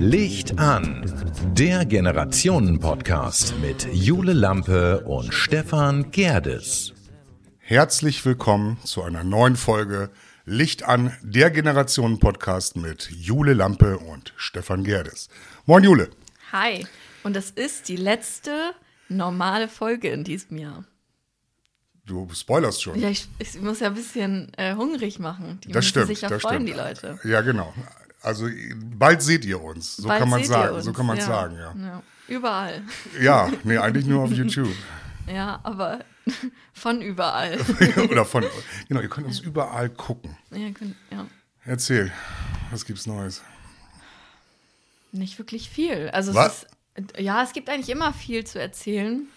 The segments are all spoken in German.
Licht an, der Generationen-Podcast mit Jule Lampe und Stefan Gerdes. Herzlich willkommen zu einer neuen Folge Licht an, der Generationen-Podcast mit Jule Lampe und Stefan Gerdes. Moin Jule. Hi. Und das ist die letzte normale Folge in diesem Jahr. Du spoilerst schon. Ja, ich, ich muss ja ein bisschen äh, hungrig machen. Die das stimmt. sich ja das freuen, stimmt. die Leute. Ja, genau. Also bald seht ihr uns. So Bald kann man seht ihr sagen. uns. So kann man ja. sagen, ja. ja. Überall. Ja, nee, eigentlich nur auf YouTube. Ja, aber von überall. Oder von. Genau, ihr könnt uns überall gucken. ja, können, ja. Erzähl, was gibt's Neues? Nicht wirklich viel. Also Was? es ist, ja, es gibt eigentlich immer viel zu erzählen.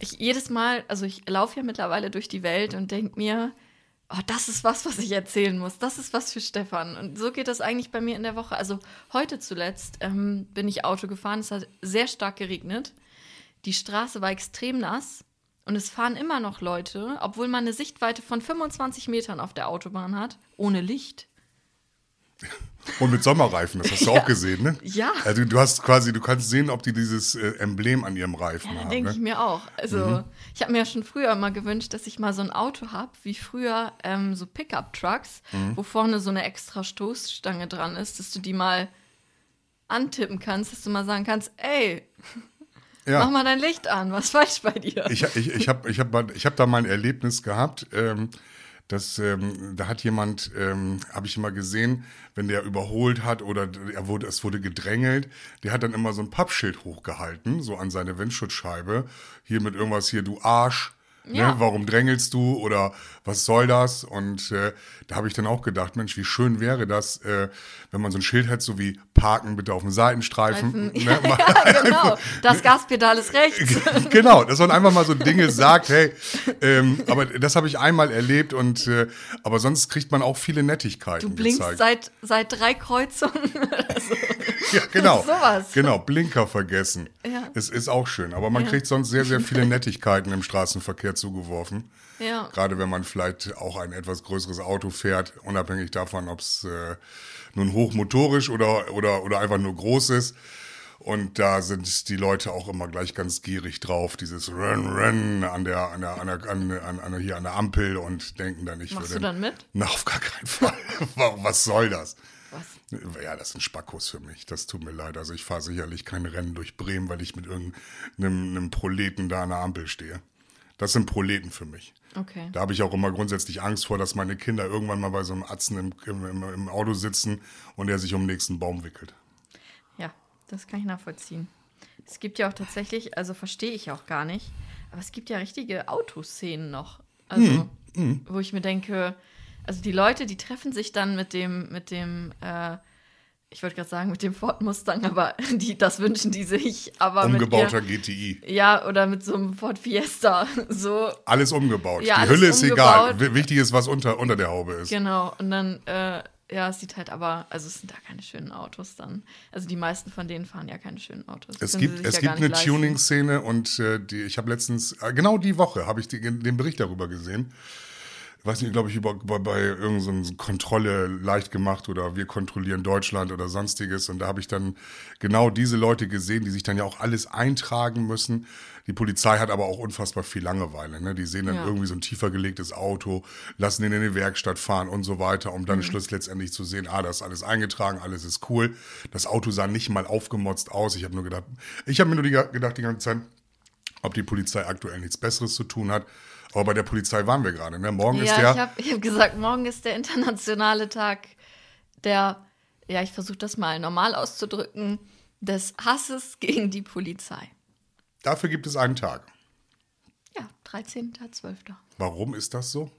Ich jedes Mal, also ich laufe ja mittlerweile durch die Welt und denke mir, oh, das ist was, was ich erzählen muss. Das ist was für Stefan. Und so geht das eigentlich bei mir in der Woche. Also heute zuletzt ähm, bin ich Auto gefahren. Es hat sehr stark geregnet. Die Straße war extrem nass. Und es fahren immer noch Leute, obwohl man eine Sichtweite von 25 Metern auf der Autobahn hat, ohne Licht. Und mit Sommerreifen, das hast du auch gesehen, ne? Ja. Also du hast quasi, du kannst sehen, ob die dieses äh, Emblem an ihrem Reifen Ja, haben. denke Ne? ich mir auch. Also, ich habe mir ja schon früher mal gewünscht, dass ich mal so ein Auto habe, wie früher ähm, so Pickup-Trucks, Mhm. wo vorne so eine extra Stoßstange dran ist, dass du die mal antippen kannst, dass du mal sagen kannst, ey, Ja. mach mal dein Licht an, was falsch bei dir? Ich, ich, ich habe ich hab, ich hab da mal ein Erlebnis gehabt. Ähm, dass, ähm, da hat jemand, ähm, habe ich mal gesehen, wenn der überholt hat oder er wurde, es wurde gedrängelt, der hat dann immer so ein Pappschild hochgehalten, so an seine Windschutzscheibe. Hier mit irgendwas hier, du Arsch. Ja. Ne, warum drängelst du oder was soll das? Und äh, da habe ich dann auch gedacht, Mensch, wie schön wäre das, äh, wenn man so ein Schild hat, so wie Parken bitte auf dem Seitenstreifen. Ne? ja, ja, genau. Das Gaspedal ist rechts. genau, dass man einfach mal so Dinge sagt, hey, ähm, aber das habe ich einmal erlebt und äh, aber sonst kriegt man auch viele Nettigkeiten Du blinkst gezeigt. seit, seit drei Kreuzungen. ja, genau. sowas. Genau, Blinker vergessen. Ja. Es ist auch schön, aber man Ja. kriegt sonst sehr, sehr viele Nettigkeiten im Straßenverkehr zugeworfen. ja. Gerade wenn man vielleicht auch ein etwas größeres Auto fährt, unabhängig davon, ob es äh, nun hochmotorisch oder, oder, oder einfach nur groß ist. Und da sind die Leute auch immer gleich ganz gierig drauf, dieses Run, Run an der, an der, an der, an, an, an, hier an der Ampel und denken dann, ich Machst würde. du dann mit? Na, auf gar keinen Fall. Was soll das? Ja, das sind Spackos für mich. Das tut mir leid. Also ich fahre sicherlich kein Rennen durch Bremen, weil ich mit irgendeinem einem Proleten da an der Ampel stehe. Das sind Proleten für mich. Okay. Da habe ich auch immer grundsätzlich Angst vor, dass meine Kinder irgendwann mal bei so einem Atzen im, im, im Auto sitzen und er sich um den nächsten Baum wickelt. Ja, das kann ich nachvollziehen. Es gibt ja auch tatsächlich, also verstehe ich auch gar nicht, aber es gibt ja richtige Autoszenen noch. Also, wo ich mir denke, also die Leute, die treffen sich dann mit dem, mit dem, äh, ich wollte gerade sagen, mit dem Ford Mustang, aber die, das wünschen die sich. Aber Umgebauter mit GTI. ihr, Ja, oder mit so einem Ford Fiesta. So, Alles umgebaut. Ja, Die alles Hülle ist egal. umgebaut. W- Wichtig ist, was unter, unter der Haube ist. Genau, und dann, äh, ja, es sieht halt aber, also es sind da keine schönen Autos dann. Also die meisten von denen fahren ja keine schönen Autos. Es Können sie gibt, es ja gibt eine. Tuning-Szene und äh, die, ich habe letztens, äh, genau die Woche, habe ich die, den Bericht darüber gesehen. Ich weiß nicht, glaube ich, über, bei, bei irgendeiner Kontrolle leicht gemacht oder wir kontrollieren Deutschland oder sonstiges. Und da habe ich dann genau diese Leute gesehen, die sich dann ja auch alles eintragen müssen. Die Polizei hat aber auch unfassbar viel Langeweile. Ne? Die sehen dann Ja. irgendwie so ein tiefer gelegtes Auto, lassen ihn in die Werkstatt fahren und so weiter, um Mhm. dann Schluss letztendlich zu sehen, ah, das ist alles eingetragen, alles ist cool. Das Auto sah nicht mal aufgemotzt aus. Ich habe nur gedacht, ich habe mir nur die, gedacht die ganze Zeit, ob die Polizei aktuell nichts Besseres zu tun hat. Aber bei der Polizei waren wir gerade. Ne? Morgen ist Ja, der. ich habe hab gesagt, morgen ist der internationale Tag der, ja, ich versuche das mal normal auszudrücken, des Hasses gegen die Polizei. Dafür gibt es einen Tag. Ja, 13.12. Warum ist das so?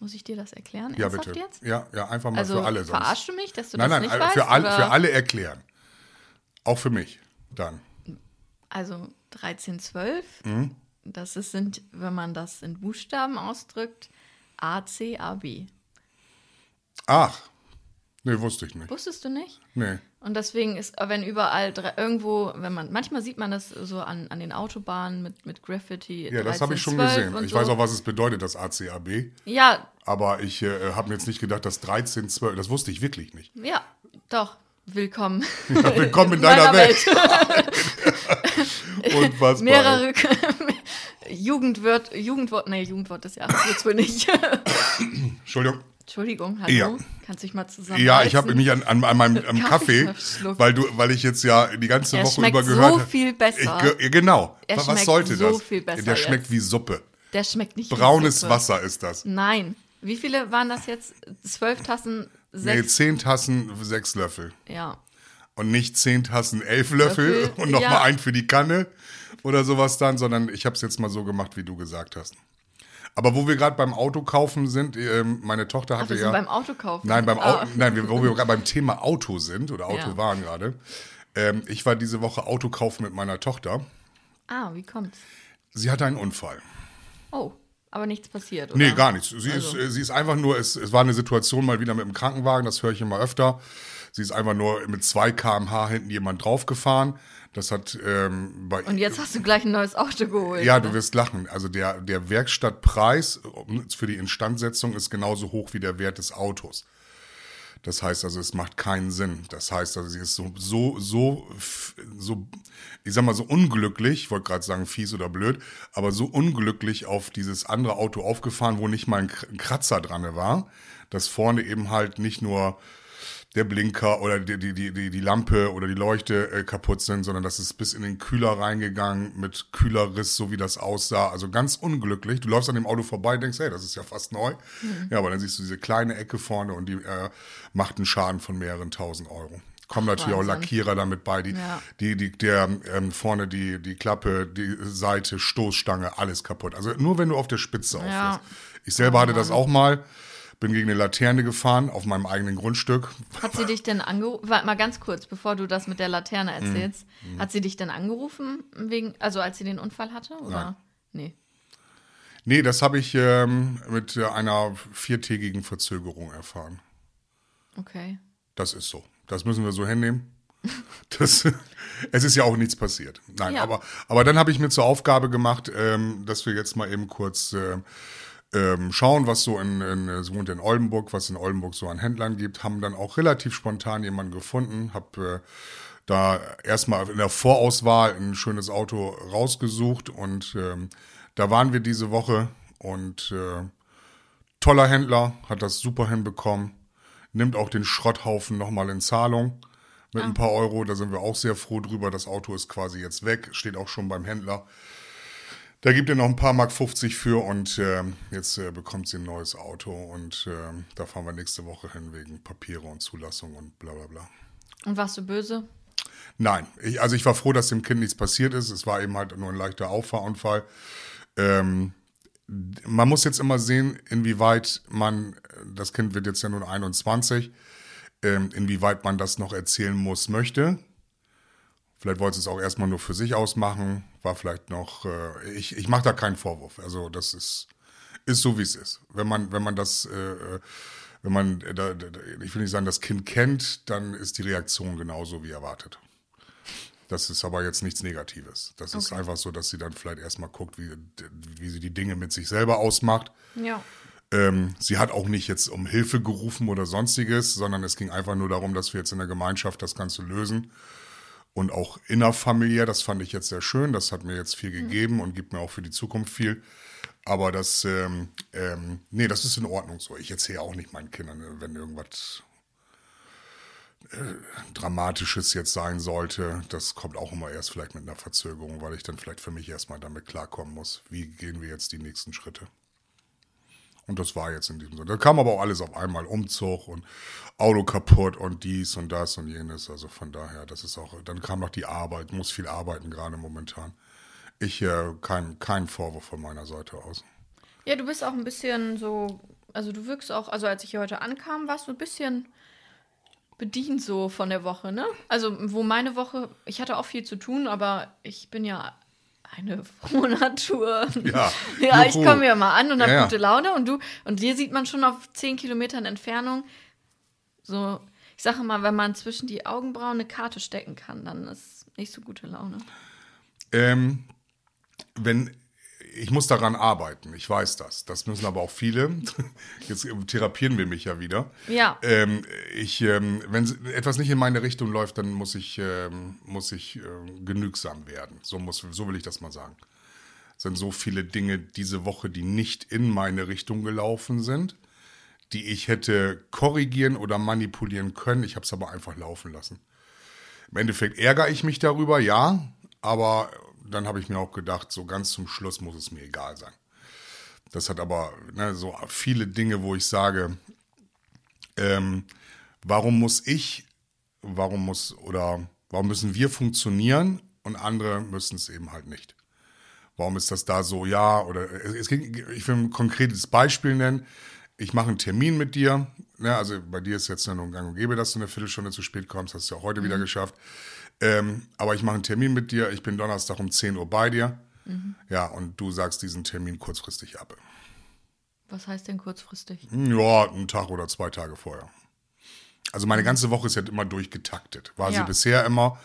Muss ich dir das erklären? Ja, Ernsthaft bitte. jetzt? Ja, ja, einfach mal Also für alle. Sonst. verarschst du mich, dass du nein, das nein, nicht äh, weißt? für, alle, oder? für alle erklären. Auch für mich dann. Also 1312, Mhm. Das ist, sind, wenn man das in Buchstaben ausdrückt, A, C, A, B. Ach, Nee, wusste ich nicht. Wusstest du nicht? Nee. Und deswegen ist, wenn überall irgendwo, wenn man, manchmal sieht man das so an, an den Autobahnen mit, mit Graffiti. Ja, das habe ich schon 13, 12 gesehen. Ich so. weiß auch, was es bedeutet, das ACAB. Ja, Aber ich äh, habe mir jetzt nicht gedacht, dass 13, 12, das wusste ich wirklich nicht. ja, doch. Willkommen. Ja, willkommen in deiner Welt. Und was Mehrere Jugendwort, Jugendwort, nee, Jugendwort des Jahres jetzt wohl nicht. Entschuldigung. Entschuldigung, hallo. Ja. Kannst dich mal zusammen. Ja, ich habe mich an, an, an meinem am Kaffee Kaffee, weil du, weil ich jetzt ja die ganze Er Woche über so gehört habe. viel besser. Ich, ge- genau. Er was sollte so das? viel besser Der schmeckt jetzt. wie Suppe. Der schmeckt nicht Braunes. Wasser ist das. Nein. Wie viele waren das jetzt? Zwölf Tassen, Nee, sechs. zehn Tassen, sechs Löffel. Ja. Und nicht zehn Tassen, elf Löffel, Löffel, und nochmal ja. einen für die Kanne oder sowas dann, sondern ich habe es jetzt mal so gemacht, wie du gesagt hast. Aber wo wir gerade beim Auto kaufen sind, ähm, meine Tochter Ach, hatte wir ja. sind beim Auto kaufen. Nein, beim Ah. Auto, nein, wo wir gerade beim Thema Auto sind oder Auto Ja. waren gerade. Ähm, ich war diese Woche Auto kaufen mit meiner Tochter. Ah, wie kommt's? Sie hatte einen Unfall. Oh, aber nichts passiert, oder? Nee, gar nichts. Sie, Also. ist, äh, sie ist einfach nur, es, es war eine Situation mal wieder mit dem Krankenwagen, das höre ich immer öfter. Sie ist einfach nur mit 2 km/h hinten jemand draufgefahren. Das hat ähm, bei Und jetzt hast du gleich ein neues Auto geholt. Ja, du wirst lachen. Also der, der Werkstattpreis für die Instandsetzung ist genauso hoch wie der Wert des Autos. Das heißt also, es macht keinen Sinn. Das heißt also, sie ist so, so, so, so, ich sag mal so unglücklich, ich wollte gerade sagen fies oder blöd, aber so unglücklich auf dieses andere Auto aufgefahren, wo nicht mal ein Kratzer dran war, dass vorne eben halt nicht nur der Blinker oder die, die, die, die, Lampe oder die Leuchte äh, kaputt sind, sondern das ist bis in den Kühler reingegangen mit Kühlerriss, so wie das aussah. Also ganz unglücklich. Du läufst an dem Auto vorbei und denkst, hey, das ist ja fast neu. Ja, aber dann siehst du diese kleine Ecke vorne und die äh, macht einen Schaden von mehreren tausend Euro. Kommen natürlich auch Wahnsinn. Lackierer damit bei, die, Ja. die, die, der ähm, vorne die, die Klappe, die Seite, Stoßstange, alles kaputt. Also nur wenn du auf der Spitze Ja. auffährst. Ich selber hatte das auch mal, bin gegen eine Laterne gefahren auf meinem eigenen Grundstück. Hat sie dich denn angerufen? Warte mal ganz kurz, bevor du das mit der Laterne Mhm. erzählst. Hat sie dich denn angerufen, wegen, also als sie den Unfall hatte? Oder? Nein. Nee. Nee, das habe ich ähm, mit äh, einer viertägigen Verzögerung erfahren. Okay. Das ist so. Das müssen wir so hinnehmen. Das, es ist ja auch nichts passiert. Nein, Ja. aber, aber dann habe ich mir zur Aufgabe gemacht, ähm, dass wir jetzt mal eben kurz äh, ähm, schauen, was so in, in, sie wohnt in Oldenburg, was in Oldenburg so an Händlern gibt. Haben dann auch relativ spontan jemanden gefunden, habe äh, da erstmal in der Vorauswahl ein schönes Auto rausgesucht und ähm, da waren wir diese Woche und äh, toller Händler, hat das super hinbekommen, nimmt auch den Schrotthaufen nochmal in Zahlung mit ein paar Euro, da sind wir auch sehr froh drüber. Das Auto ist quasi jetzt weg, steht auch schon beim Händler. Da gibt er noch ein paar Mark 50 für und ähm, jetzt äh, bekommt sie ein neues Auto und ähm, da fahren wir nächste Woche hin wegen Papiere und Zulassung und bla bla bla. Und warst du böse? Nein, ich, also ich war froh, dass dem Kind nichts passiert ist. Es war eben halt nur ein leichter Auffahrunfall. Ähm, man muss jetzt immer sehen, inwieweit man, das Kind wird jetzt ja nun 21, ähm, inwieweit man das noch erzählen muss, möchte. Vielleicht wollte es auch erstmal nur für sich ausmachen, war vielleicht noch, äh, ich, ich mache da keinen Vorwurf. Also das ist, ist so, wie es ist. Wenn man, wenn man das, äh, wenn man, äh, da, da, ich will nicht sagen, das Kind kennt, dann ist die Reaktion genauso wie erwartet. Das ist aber jetzt nichts Negatives. Das ist Okay. einfach so, dass sie dann vielleicht erstmal guckt, wie, wie sie die Dinge mit sich selber ausmacht. Ja. Ähm, sie hat auch nicht jetzt um Hilfe gerufen oder sonstiges, sondern es ging einfach nur darum, dass wir jetzt in der Gemeinschaft das Ganze lösen. Und auch innerfamiliär, das fand ich jetzt sehr schön. Das hat mir jetzt viel gegeben und gibt mir auch für die Zukunft viel. Aber das, ähm, ähm, nee, das ist in Ordnung so. Ich erzähle auch nicht meinen Kindern, wenn irgendwas äh, Dramatisches jetzt sein sollte. Das kommt auch immer erst vielleicht mit einer Verzögerung, weil ich dann vielleicht für mich erstmal damit klarkommen muss. Wie gehen wir jetzt die nächsten Schritte? Und das war jetzt in diesem Sinne. Da kam aber auch alles auf einmal. Umzug und Auto kaputt und dies und das und jenes. Also von daher, das ist auch, dann kam noch die Arbeit, muss viel arbeiten gerade momentan. Ich, äh, kein, kein Vorwurf von meiner Seite aus. Ja, du bist auch ein bisschen so, also du wirkst auch, also als ich hier heute ankam, warst du ein bisschen bedient so von der Woche, ne? Also wo meine Woche, ich hatte auch viel zu tun, aber ich bin ja eine frohe Natur. Ja, ja, ich komme ja mal an und habe ja. gute Laune und du, und dir sieht man schon auf zehn Kilometern Entfernung so, Ich sage mal, wenn man zwischen die Augenbrauen eine Karte stecken kann, dann ist nicht so gute Laune. Ähm, wenn ich muss daran arbeiten, ich weiß das. Das müssen aber auch viele. Jetzt therapieren wir mich ja wieder. Ja. Ähm, ich, ähm, wenn etwas nicht in meine Richtung läuft, dann muss ich, ähm, muss ich äh, genügsam werden. So, muss, so will ich das mal sagen. Es sind so viele Dinge diese Woche, die nicht in meine Richtung gelaufen sind, die ich hätte korrigieren oder manipulieren können. Ich habe es aber einfach laufen lassen. Im Endeffekt ärgere ich mich darüber, ja, aber dann habe ich mir auch gedacht, so ganz zum Schluss muss es mir egal sein. Das hat aber ne, so viele Dinge, wo ich sage, ähm, warum muss ich, warum muss oder warum müssen wir funktionieren und andere müssen es eben halt nicht. Warum ist das da so, ja, oder es, ging, ich will ein konkretes Beispiel nennen. Ich mache einen Termin mit dir, ne, also bei dir ist jetzt nur ein Gang und Gäbe, dass du eine Viertelstunde zu spät kommst, hast du ja auch heute mhm. wieder geschafft. Ähm, aber ich mache einen Termin mit dir, ich bin Donnerstag um 10 Uhr bei dir. Mhm. Ja, und du sagst diesen Termin kurzfristig ab. Was heißt denn kurzfristig? Ja, einen Tag oder zwei Tage vorher. Also meine ganze Woche ist ja immer durchgetaktet. War ja. sie bisher immer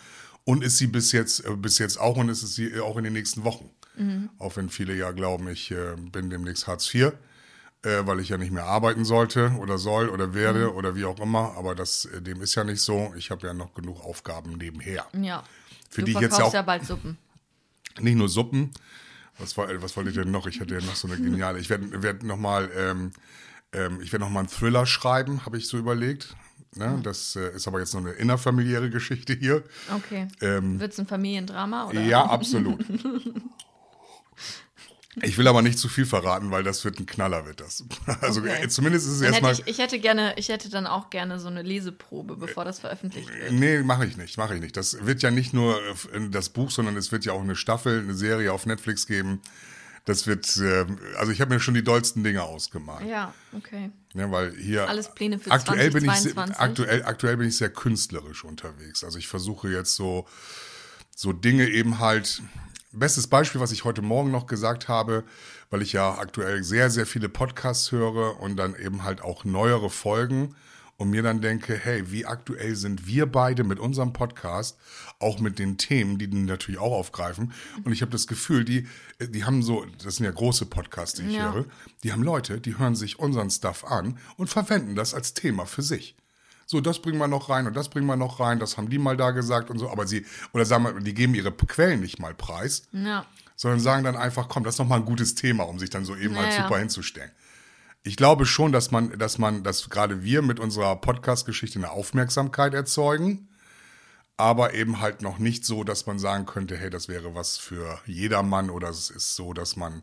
und ist sie bis jetzt, äh, bis jetzt auch und ist es sie auch in den nächsten Wochen. Mhm. Auch wenn viele ja glauben, ich äh, bin demnächst Hartz IV äh, weil ich ja nicht mehr arbeiten sollte oder soll oder werde mhm. oder wie auch immer. Aber das, äh, dem ist ja nicht so. Ich habe ja noch genug Aufgaben nebenher. Ja. Für du die ich jetzt ja auch. ja bald Suppen. Nicht nur Suppen. Was, war, was wollte ich denn noch? Ich hatte ja noch so eine geniale. Ich werde werd noch mal, ähm, ähm, ich werde noch mal einen Thriller schreiben, habe ich so überlegt. Ne? Mhm. Das äh, ist aber jetzt nur eine innerfamiliäre Geschichte hier. Okay. Ähm, Wird es ein Familiendrama? Oder? Ja, absolut. Ich will aber nicht zu viel verraten, weil das wird ein Knaller, wird das. Also okay. zumindest ist es erstmal. Ich, ich, hätte gerne, ich hätte dann auch gerne so eine Leseprobe, bevor das veröffentlicht wird. Nee, mache ich nicht, mache ich nicht. Das wird ja nicht nur das Buch, sondern es wird ja auch eine Staffel, eine Serie auf Netflix geben. Das wird, äh, also ich habe mir schon die dollsten Dinge ausgemalt. Ja, okay. Ja, weil hier alles Pläne für aktuell 2022. bin ich aktuell aktuell bin ich sehr künstlerisch unterwegs. Also ich versuche jetzt so so Dinge eben halt Bestes Beispiel, was ich heute Morgen noch gesagt habe, weil ich ja aktuell sehr, sehr viele Podcasts höre und dann eben halt auch neuere Folgen und mir dann denke, hey, wie aktuell sind wir beide mit unserem Podcast, auch mit den Themen, die die natürlich auch aufgreifen. Und ich habe das Gefühl, die, die haben so, das sind ja große Podcasts, die ich ja. höre, die haben Leute, die hören sich unseren Stuff an und verwenden das als Thema für sich so, das bringen wir noch rein und das bringen wir noch rein, das haben die mal da gesagt und so, aber sie, oder sagen wir, die geben ihre Quellen nicht mal preis, ja. sondern sagen dann einfach, komm, das ist nochmal ein gutes Thema, um sich dann so eben ja, halt super hinzustellen. Ich glaube schon, dass man, dass man, dass gerade wir mit unserer Podcast-Geschichte eine Aufmerksamkeit erzeugen, aber eben halt noch nicht so, dass man sagen könnte, hey, das wäre was für jedermann oder es ist so, dass man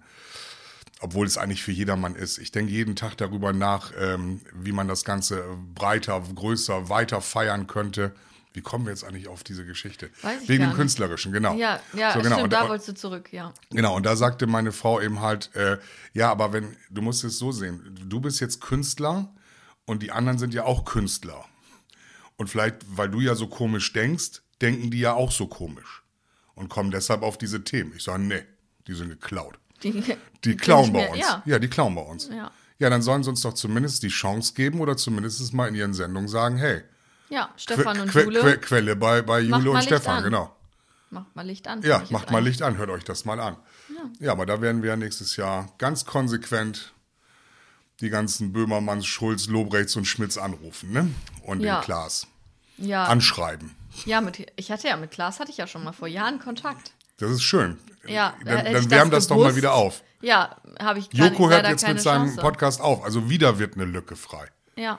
obwohl es eigentlich für jedermann ist. Ich denke jeden Tag darüber nach, ähm, wie man das Ganze breiter, größer, weiter feiern könnte. Wie kommen wir jetzt eigentlich auf diese Geschichte? Weiß ich Wegen dem Künstlerischen, genau. Ja, ja, so, genau. stimmt, da wolltest du zurück, ja. Genau, und da sagte meine Frau eben halt, äh, ja, aber wenn, du musst es so sehen, du bist jetzt Künstler und die anderen sind ja auch Künstler. Und vielleicht, weil du ja so komisch denkst, denken die ja auch so komisch und kommen deshalb auf diese Themen. Ich sage, nee, die sind geklaut. Die, die klauen bei uns. Ja. ja. die klauen bei uns. Ja. ja, dann sollen sie uns doch zumindest die Chance geben oder zumindest mal in ihren Sendungen sagen, hey. Ja, Stefan que und que Jule. Que Quelle bei, bei Jule und Stefan, an. genau. Macht mal Licht an. Ja, macht mal Licht an, hört euch das mal an. Ja. ja, aber da werden wir nächstes Jahr ganz konsequent die ganzen Böhmermanns, Schulz, Lobrechts und Schmitz anrufen, ne? Und ja. den Klaas ja. anschreiben. Ja, mit, ich hatte ja mit Klaas hatte ich ja schon mal vor Jahren Kontakt. Das ist schön. Ja, dann, dann wärmen das, das doch mal wieder auf. Ja, habe ich Joko hört jetzt mit seinem Chance. Podcast auf. Also wieder wird eine Lücke frei. Ja.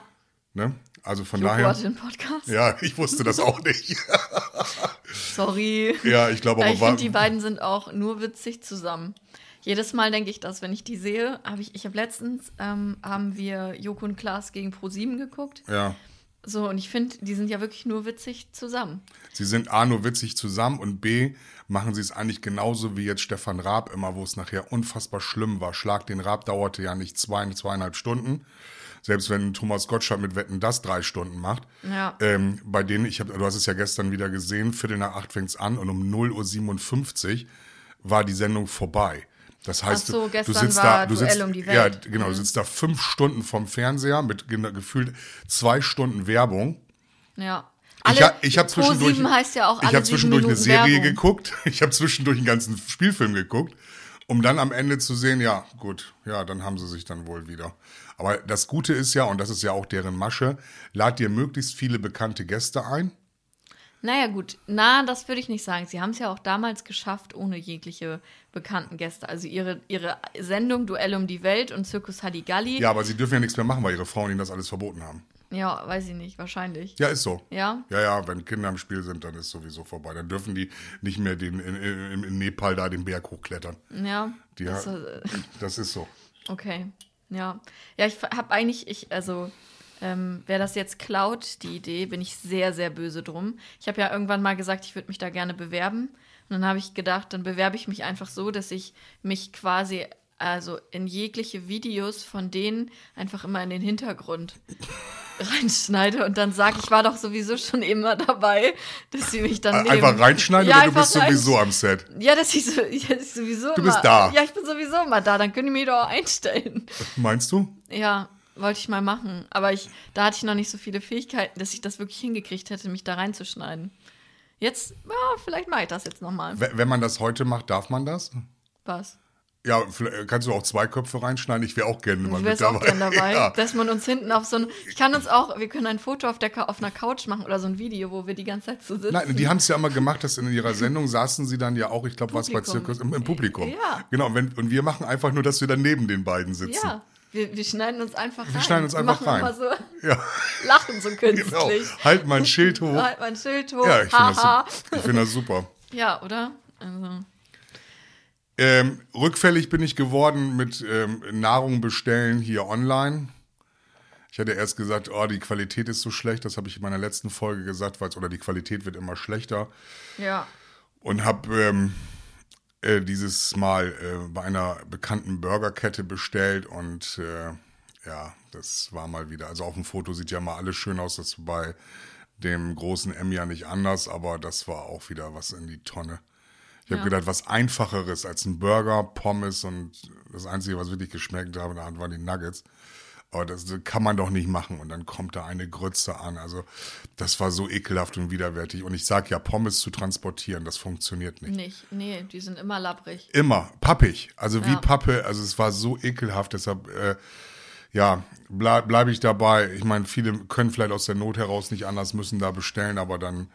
Ne? Also von Joko daher. Hatte einen Podcast. Ja, ich wusste das auch nicht. Sorry. Ja, ich glaube aber. Ich finde, die beiden sind auch nur witzig zusammen. Jedes Mal denke ich das, wenn ich die sehe, habe ich, ich habe letztens, ähm, haben wir Joko und Klaas gegen Pro7 geguckt. Ja. So, und ich finde, die sind ja wirklich nur witzig zusammen. Sie sind A, nur witzig zusammen und B, machen sie es eigentlich genauso wie jetzt Stefan Raab immer, wo es nachher unfassbar schlimm war. Schlag den Raab dauerte ja nicht zwei, zweieinhalb Stunden. Selbst wenn Thomas Gottschalk mit Wetten das drei Stunden macht. Ja. Ähm, bei denen, ich hab, du hast es ja gestern wieder gesehen, Viertel nach acht fängt es an und um 0.57 Uhr war die Sendung vorbei. Das heißt, so, du sitzt da, du sitzt, um ja, genau, mhm. du sitzt da fünf Stunden vom Fernseher mit gefühlt zwei Stunden Werbung Ja. Ich, Alle, ha- ich habe zwischendurch, Pro7 heißt ja ich sieben zwischendurch eine Serie Werbung. geguckt. Ich habe zwischendurch einen ganzen Spielfilm geguckt, um dann am Ende zu sehen, ja gut, ja, dann haben sie sich dann wohl wieder. Aber das Gute ist ja, und das ist ja auch deren Masche, lad dir möglichst viele bekannte Gäste ein. Naja, gut. Na, das würde ich nicht sagen. Sie haben es ja auch damals geschafft, ohne jegliche bekannten Gäste. Also ihre, ihre Sendung Duell um die Welt und Zirkus Halligalli. Ja, aber sie dürfen ja nichts mehr machen, weil ihre Frauen ihnen das alles verboten haben. ja, weiß ich nicht. Wahrscheinlich. Ja, ist so. Ja? Ja, ja, wenn Kinder im Spiel sind, dann ist sowieso vorbei. Dann dürfen die nicht mehr den, in, in, in Nepal da den Berg hochklettern. Ja. Die das, äh, Das ist so. okay. Ja. Ja, ich habe eigentlich, ich, also, ähm, wer das jetzt klaut, die Idee, bin ich sehr, sehr böse drum. Ich habe ja irgendwann mal gesagt, ich würde mich da gerne bewerben. Und dann habe ich gedacht, dann bewerbe ich mich einfach so, dass ich mich quasi, also in jegliche Videos von denen einfach immer in den Hintergrund reinschneide und dann sage, ich war doch sowieso schon immer dabei, dass sie mich dann nehmen. Einfach reinschneiden Ja, oder du bist sowieso am Set? Ja, dass ich, so, ja, dass ich sowieso Du bist immer, da. Ja, ich bin sowieso immer da, dann können die mich doch auch einstellen. Meinst du? Ja, wollte ich mal machen. Aber ich, da hatte ich noch nicht so viele Fähigkeiten, dass ich das wirklich hingekriegt hätte, mich da reinzuschneiden. Jetzt, ja, vielleicht mache ich das jetzt nochmal. Wenn man das heute macht, darf man das? Was? Ja, kannst du auch zwei Köpfe reinschneiden. Ich wäre auch gerne mal mit dabei. auch gern dabei, Ja. dass man uns hinten auf so ein. Ich kann uns auch, wir können ein Foto auf, der, auf einer Couch machen oder so ein Video, wo wir die ganze Zeit so sitzen. Nein, die haben es ja immer gemacht, dass in ihrer Sendung saßen sie dann ja auch, ich glaube, was bei. Zirkus, im, im Publikum. Ja. Genau, und, wenn, und wir machen einfach nur, dass wir dann neben den beiden sitzen. ja, wir, wir schneiden uns einfach rein. Wir schneiden uns einfach rein. Immer so, Ja, lachen so künstlich. genau. Halt mal ein Schild hoch. Halt mein Schild hoch. Ja, ich finde das, ich find das super. Ja, oder? Also, Ähm, rückfällig bin ich geworden mit ähm, Nahrung bestellen hier online. Ich hatte erst gesagt, oh, die Qualität ist so schlecht. Das habe ich in meiner letzten Folge gesagt, weil's, oder die Qualität wird immer schlechter. ja. Und habe ähm, äh, dieses Mal äh, bei einer bekannten Burgerkette bestellt und äh, ja, das war mal wieder. Also auf dem Foto sieht ja mal alles schön aus. Das ist bei dem großen M ja nicht anders, aber das war auch wieder was in die Tonne. Ich habe Ja. gedacht, was einfacheres als ein Burger, Pommes und das Einzige, was wirklich geschmeckt haben, da waren die Nuggets. Aber das kann man doch nicht machen. Und dann kommt da eine Grütze an. Also das war so ekelhaft und widerwärtig. Und ich sag ja, Pommes zu transportieren, das funktioniert nicht. Nicht. Nee, die sind immer labbrig. Immer pappig. Also wie Ja. Pappe. Also es war so ekelhaft. Deshalb, äh, ja, bleib, bleibe ich dabei. Ich meine, viele können vielleicht aus der Not heraus nicht anders, müssen da bestellen. Aber dann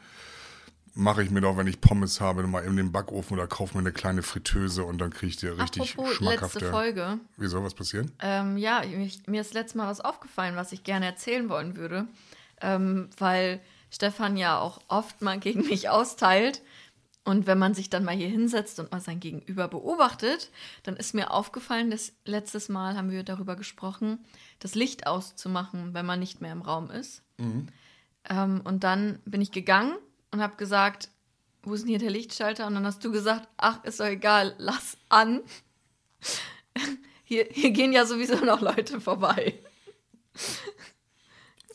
mache ich mir doch, wenn ich Pommes habe, mal in den Backofen oder kaufe mir eine kleine Fritteuse und dann kriege ich dir richtig Apropos schmackhafte. letzte Folge. Wie soll was passieren? Ähm, ja, ich, mir ist letztes Mal was aufgefallen, was ich gerne erzählen wollen würde. Ähm, weil Stefan ja auch oft mal gegen mich austeilt. Und wenn man sich dann mal hier hinsetzt und mal sein Gegenüber beobachtet, dann ist mir aufgefallen, dass letztes Mal haben wir darüber gesprochen, das Licht auszumachen, wenn man nicht mehr im Raum ist. Ähm, und dann bin ich gegangen und habe gesagt, wo ist denn hier der Lichtschalter? Und dann hast du gesagt, ach, ist doch egal, lass an. Hier, hier gehen ja sowieso noch Leute vorbei.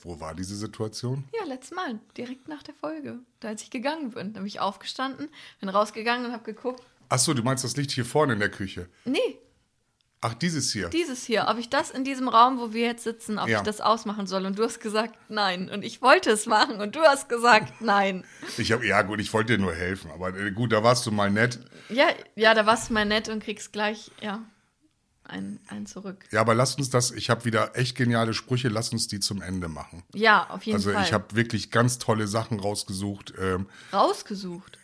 Wo war diese Situation? Ja, letztes Mal, direkt nach der Folge, da als ich gegangen bin. Da bin ich aufgestanden, bin rausgegangen und habe geguckt, Ach so, du meinst das Licht hier vorne in der Küche? nee, Ach, dieses hier. dieses hier, ob ich das in diesem Raum, wo wir jetzt sitzen, ob Ja. ich das ausmachen soll. Und du hast gesagt, nein. Und ich wollte es machen und du hast gesagt, nein. Ich habe ja gut, ich wollte dir nur helfen, aber äh, gut, da warst du mal nett. Ja, ja, da warst du mal nett und kriegst gleich, ja, einen, einen zurück. Ja, aber lasst uns das, ich habe wieder echt geniale Sprüche, lasst uns die zum Ende machen. Ja, auf jeden Also Fall. ich habe wirklich ganz tolle Sachen rausgesucht. Ähm, rausgesucht.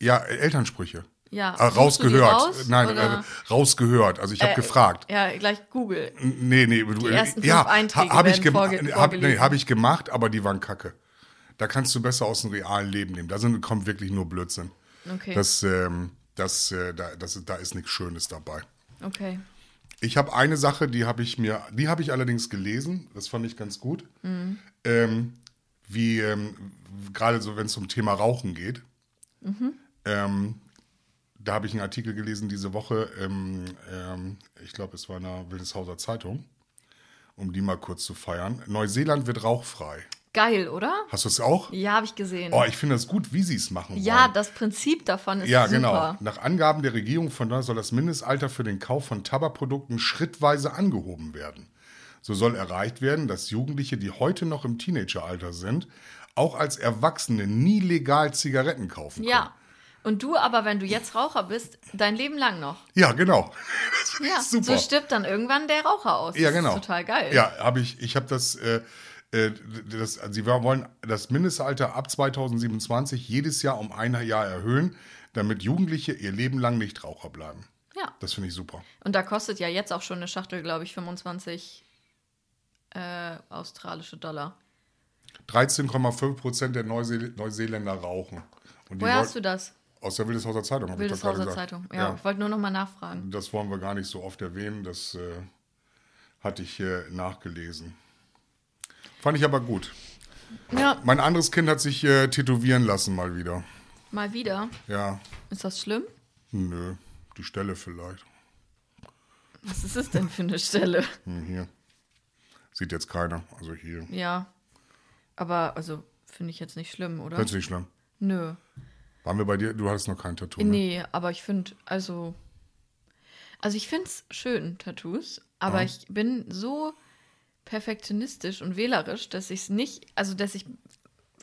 ja, Elternsprüche. Ja. Äh, rausgehört. raus, Nein, oder? äh, rausgehört. Also ich habe Äh, gefragt. Ja, gleich Google. Nee, nee, du, Die ersten ja, Einträge habe ich, hab, nee, hab ich gemacht, aber die waren kacke. Da kannst du besser aus dem realen Leben nehmen. Da sind, kommt wirklich nur Blödsinn. Okay. Das, ähm, das, äh, da, das, da ist nichts Schönes dabei. Okay. Ich habe eine Sache, die habe ich mir, die habe ich allerdings gelesen. Das fand ich ganz gut. Ähm, wie ähm, gerade so, wenn es um Thema Rauchen geht. Ähm, da habe ich einen Artikel gelesen diese Woche. Ähm, ähm, ich glaube, es war in der Wildeshauser Zeitung, um die mal kurz zu feiern. Neuseeland wird rauchfrei. Geil, oder? Hast du es auch? Ja, habe ich gesehen. Oh, ich finde das gut, wie sie es machen ja, wollen. das Prinzip davon ist Ja, super. genau. Nach Angaben der Regierung von da soll das Mindestalter für den Kauf von Tabakprodukten schrittweise angehoben werden. So soll erreicht werden, dass Jugendliche, die heute noch im Teenageralter sind, auch als Erwachsene nie legal Zigaretten kaufen können. Ja. Und du aber, wenn du jetzt Raucher bist, dein Leben lang noch. Ja, genau. Das Ja, super. so stirbt dann irgendwann der Raucher aus. Ja, Das genau. ist total geil. Ja, habe ich, ich habe das, äh, äh, das, also sie wollen das Mindestalter ab 2027 jedes Jahr um ein Jahr erhöhen, damit Jugendliche ihr Leben lang nicht Raucher bleiben. ja. Das finde ich super. Und da kostet ja jetzt auch schon eine Schachtel, glaube ich, 25 äh, australische Dollar. 13,5 Prozent der Neuseel Neuseeländer rauchen. Woher hast du das? Aus der Wildeshauser Zeitung. hab ich gerade gesagt. Zeitung. Ja, ich wollte nur noch mal nachfragen. Das wollen wir gar nicht so oft erwähnen. Das äh, hatte ich äh, nachgelesen. Fand ich aber gut. Ja, Mein anderes Kind hat sich äh, tätowieren lassen mal wieder. mal wieder. Ja, Ist das schlimm? nö, die Stelle vielleicht. Was ist es denn für eine Stelle? Hm, hier. Sieht jetzt keiner. Also hier. Ja. Aber, also, finde ich jetzt nicht schlimm, oder? Findest du nicht schlimm? Nö. Waren wir bei dir? Du hattest noch kein Tattoo. Ne? Nee, aber ich finde, also. Also, ich finde es schön, Tattoos. Aber Ja. ich bin so perfektionistisch und wählerisch, dass ich es nicht, also, dass ich,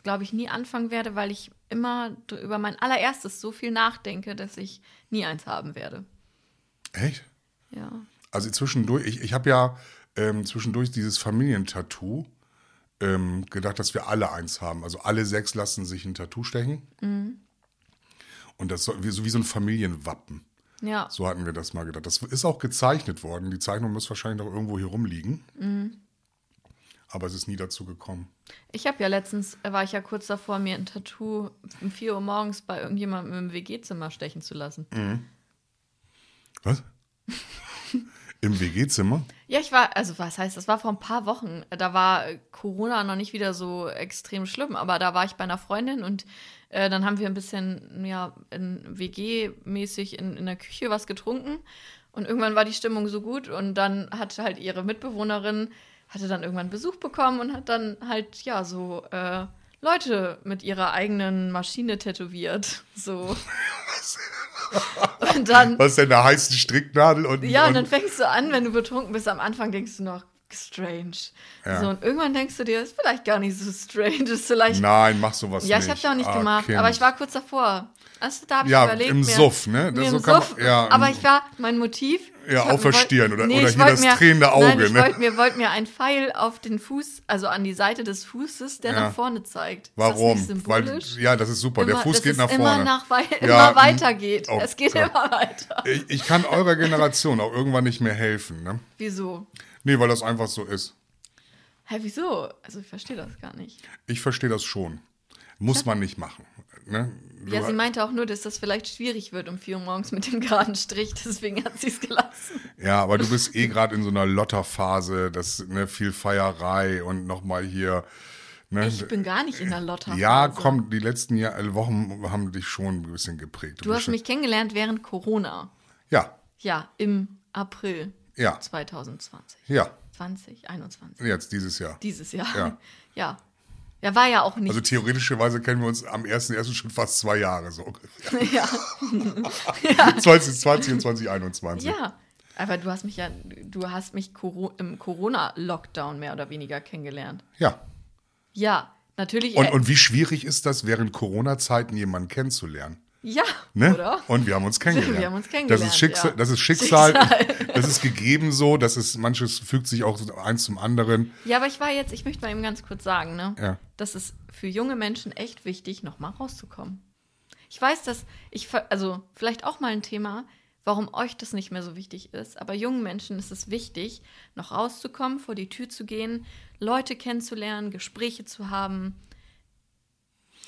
glaube ich, nie anfangen werde, weil ich immer über mein allererstes so viel nachdenke, dass ich nie eins haben werde. Echt? Ja. Also zwischendurch, ich, ich habe ja ähm, zwischendurch dieses Familientattoo ähm, gedacht, dass wir alle eins haben. Also alle sechs lassen sich ein Tattoo stechen. Und das soll, wie, so wie so ein Familienwappen. Ja. So hatten wir das mal gedacht. Das ist auch gezeichnet worden. Die Zeichnung muss wahrscheinlich noch irgendwo hier rumliegen. Aber es ist nie dazu gekommen. Ich habe ja letztens, war ich ja kurz davor, mir ein Tattoo um 4 Uhr morgens bei irgendjemandem im WG-Zimmer stechen zu lassen. Was? Im WG-Zimmer? Ja, ich war, also was heißt, das war vor ein paar Wochen. Da war Corona noch nicht wieder so extrem schlimm, aber da war ich bei einer Freundin und äh, dann haben wir ein bisschen, ja, in WG-mäßig in, in der Küche was getrunken und irgendwann war die Stimmung so gut und dann hat halt ihre Mitbewohnerin, hatte dann irgendwann Besuch bekommen und hat dann halt, ja, so äh, Leute mit ihrer eigenen Maschine tätowiert. So. und dann. Was ist denn der heißen Stricknadel? Und, Ja, und dann und, fängst du an, wenn du betrunken bist. Am Anfang denkst du noch, strange. Ja. So, und irgendwann denkst du dir, ist vielleicht gar nicht so strange. Ist vielleicht. Nein, mach sowas ja, nicht. ich hab's auch nicht Ah, gemacht, Kind. aber ich war kurz davor. Also, da hab ich Ja, überlegt. im mir, Suff, ne? Das so im kann man- Suff. ja, aber ich war, mein Motiv. Ja, ich hab- auf der wollt- Stirn oder- oder ich hier das mir, tränende Nein, Auge, ich ne? wollte mir, wollt mir einen Pfeil auf den Fuß, also an die Seite des Fußes, der Ja. nach vorne zeigt. Warum? Weil, ja, das ist super. der Immer- Fuß dass geht nach immer, vorne. nach wei Ja, immer weiter geht. oh es geht Gott. immer weiter. Ich, ich kann eurer Generation auch irgendwann nicht mehr helfen, ne? Wieso? Nee, weil das einfach so ist. Hä, wieso? Also ich verstehe das gar nicht. Ich verstehe das schon. Muss man nicht machen. Ne? Du, Ja, sie meinte auch nur, dass das vielleicht schwierig wird um 4 Uhr morgens mit dem geraden Strich, deswegen hat sie es gelassen. ja, aber du bist eh gerade in so einer Lotterphase, das ne, viel Feierei und nochmal hier. Ne? Ich bin gar nicht in der Lotta. ja, komm, die letzten Jahr, äh, Wochen haben dich schon ein bisschen geprägt. Du hast bist- mich kennengelernt während Corona. Ja, Ja, im April ja, 2020. ja. 20, 21. Jetzt dieses Jahr. Dieses Jahr. Ja. Ja. Ja, war ja auch nicht. Also theoretischerweise kennen wir uns am 1.1. schon fast zwei Jahre so ungefähr. ja. 2020 und 2021. ja. Aber du hast mich ja, du hast mich im Corona-Lockdown mehr oder weniger kennengelernt. Ja. Ja, natürlich. Und, äh, und wie schwierig ist das, während Corona-Zeiten jemanden kennenzulernen? Ja, Ne? oder? Und wir haben uns kennengelernt. Wir haben uns kennengelernt, Das ist Schicksal, ja. das ist Schicksal, Schicksal. das ist gegeben so, das ist, manches fügt sich auch eins zum anderen. Ja, aber ich war jetzt, ich möchte mal eben ganz kurz sagen, ne? Ja. Das ist für junge Menschen echt wichtig, nochmal rauszukommen. Ich weiß, dass ich, also vielleicht auch mal ein Thema, warum euch das nicht mehr so wichtig ist, aber jungen Menschen ist es wichtig, noch rauszukommen, vor die Tür zu gehen, Leute kennenzulernen, Gespräche zu haben.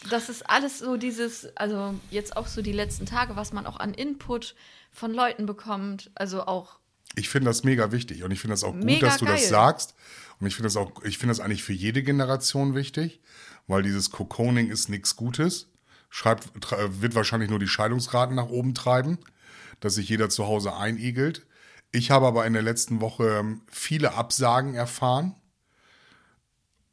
Das ist alles so dieses, also jetzt auch so die letzten Tage, was man auch an Input von Leuten bekommt, also auch Ich finde das mega wichtig und ich finde das auch gut, dass du das geil. sagst. Und ich finde das auch, ich finde das eigentlich für jede Generation wichtig, weil dieses Cocooning ist nichts Gutes. Schreibt, wird wahrscheinlich nur die Scheidungsraten nach oben treiben, dass sich jeder zu Hause einigelt. Ich habe aber in der letzten Woche ähm, viele Absagen erfahren.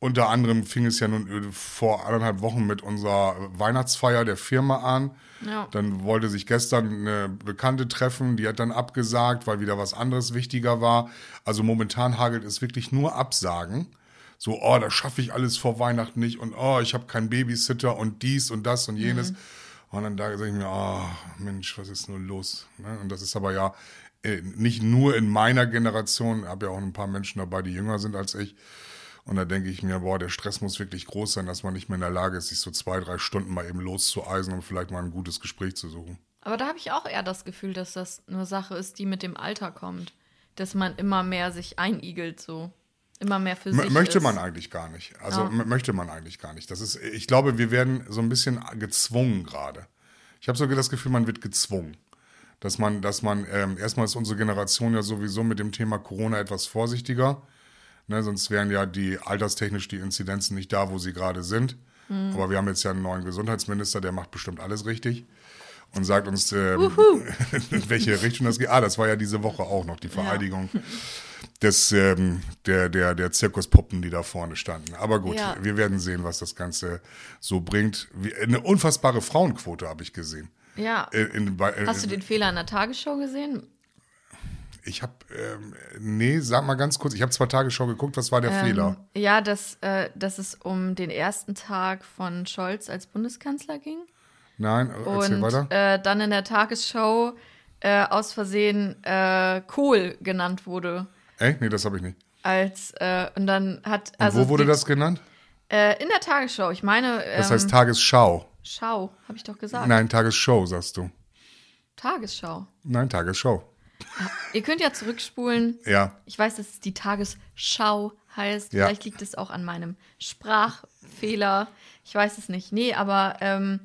Unter anderem fing es ja nun vor anderthalb Wochen mit unserer Weihnachtsfeier der Firma an. Ja. Dann wollte sich gestern eine Bekannte treffen, die hat dann abgesagt, weil wieder was anderes wichtiger war. Also momentan hagelt es wirklich nur Absagen. So, oh, das schaffe ich alles vor Weihnachten nicht und oh, ich habe keinen Babysitter und dies und das und jenes. Und dann da sage ich mir, oh, Mensch, was ist nur los? Ne? Und das ist aber ja äh, nicht nur in meiner Generation, ich habe ja auch ein paar Menschen dabei, die jünger sind als ich. Und da denke ich mir, boah, der Stress muss wirklich groß sein, dass man nicht mehr in der Lage ist, sich so zwei, drei Stunden mal eben loszueisen und vielleicht mal ein gutes Gespräch zu suchen. Aber da habe ich auch eher das Gefühl, dass das eine Sache ist, die mit dem Alter kommt. Dass man immer mehr sich einigelt, so. Immer mehr für sich. möchte ist. man eigentlich gar nicht. Also Ja. m- möchte man eigentlich gar nicht. Das ist, ich glaube, wir werden so ein bisschen gezwungen gerade. Ich habe sogar das Gefühl, man wird gezwungen. Dass man, dass man, ähm, erstmal ist unsere Generation ja sowieso mit dem Thema Corona etwas vorsichtiger. Ne, sonst wären ja die alterstechnisch die Inzidenzen nicht da, wo sie gerade sind. Aber wir haben jetzt ja einen neuen Gesundheitsminister, der macht bestimmt alles richtig und sagt uns, ähm, in welche Richtung das geht. Ah, das war ja diese Woche auch noch die Vereidigung des, ähm, der, der, der Zirkuspuppen, die da vorne standen. Aber gut, Ja. wir werden sehen, was das Ganze so bringt. Wie, eine unfassbare Frauenquote habe ich gesehen. Ja. In, in, bei, Hast du den Fehler in der Tagesschau gesehen? Ich habe, ähm, nee, sag mal ganz kurz, ich habe zwar Tagesschau geguckt, was war der Ähm, Fehler? Ja, dass, äh, dass es um den ersten Tag von Scholz als Bundeskanzler ging. Nein, erzähl Und weiter. äh, dann in der Tagesschau äh, aus Versehen äh, Kohl genannt wurde. Ey, nee, das habe ich nicht. Als, äh, und dann hat. Und Also wo wurde die- das genannt? Äh, in der Tagesschau. Ich meine. Ähm, Das heißt Tagesschau. Schau, habe ich doch gesagt. Nein, Tagesshow, sagst du. Tagesschau. Nein, Tagesschau. Ihr könnt ja zurückspulen. Ja, Ich weiß, dass es die Tagesschau heißt. Ja. Vielleicht liegt es auch an meinem Sprachfehler. Ich weiß es nicht. Nee, aber ähm,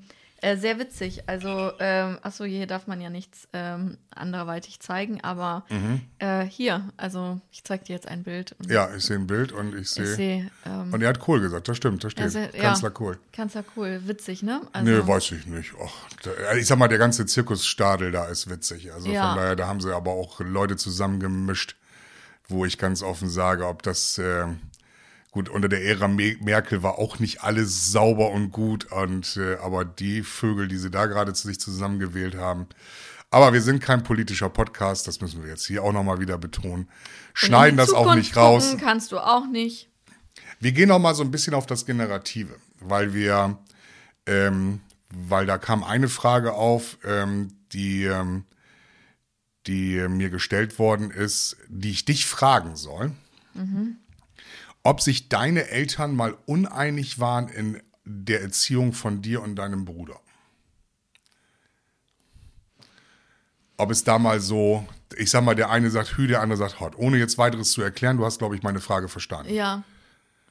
äh, sehr witzig. Also, ähm, achso, hier darf man ja nichts ähm, anderweitig zeigen, aber äh, hier, also ich zeige dir jetzt ein Bild. Mhm. ja, ich sehe ein Bild und ich sehe. sehe, ähm, Und er hat Kohl gesagt, das stimmt, das steht. also, ja, Kanzler Kohl. Kanzler Kohl, witzig, ne? Also, Nö, weiß ich nicht. Och, da, ich sag mal, der ganze Zirkusstadel da ist witzig. Also Ja. von daher, da haben sie aber auch Leute zusammengemischt, wo ich ganz offen sage, ob das äh, gut unter der Ära Me Merkel war auch nicht alles sauber und gut und äh, aber die Vögel, die sie da gerade zu sich zusammengewählt haben. Aber wir sind kein politischer Podcast, das müssen wir jetzt hier auch nochmal wieder betonen. Schneiden das auch nicht raus. Kannst du auch nicht. Wir gehen noch mal so ein bisschen auf das Generative, weil wir, ähm, weil da kam eine Frage auf, ähm, die, ähm, die mir gestellt worden ist, die ich dich fragen soll, ob sich deine Eltern mal uneinig waren in der Erziehung von dir und deinem Bruder. Ob es da mal so, ich sag mal, der eine sagt Hü, der andere sagt Hot. Ohne jetzt weiteres zu erklären, du hast, glaube ich, meine Frage verstanden. Ja.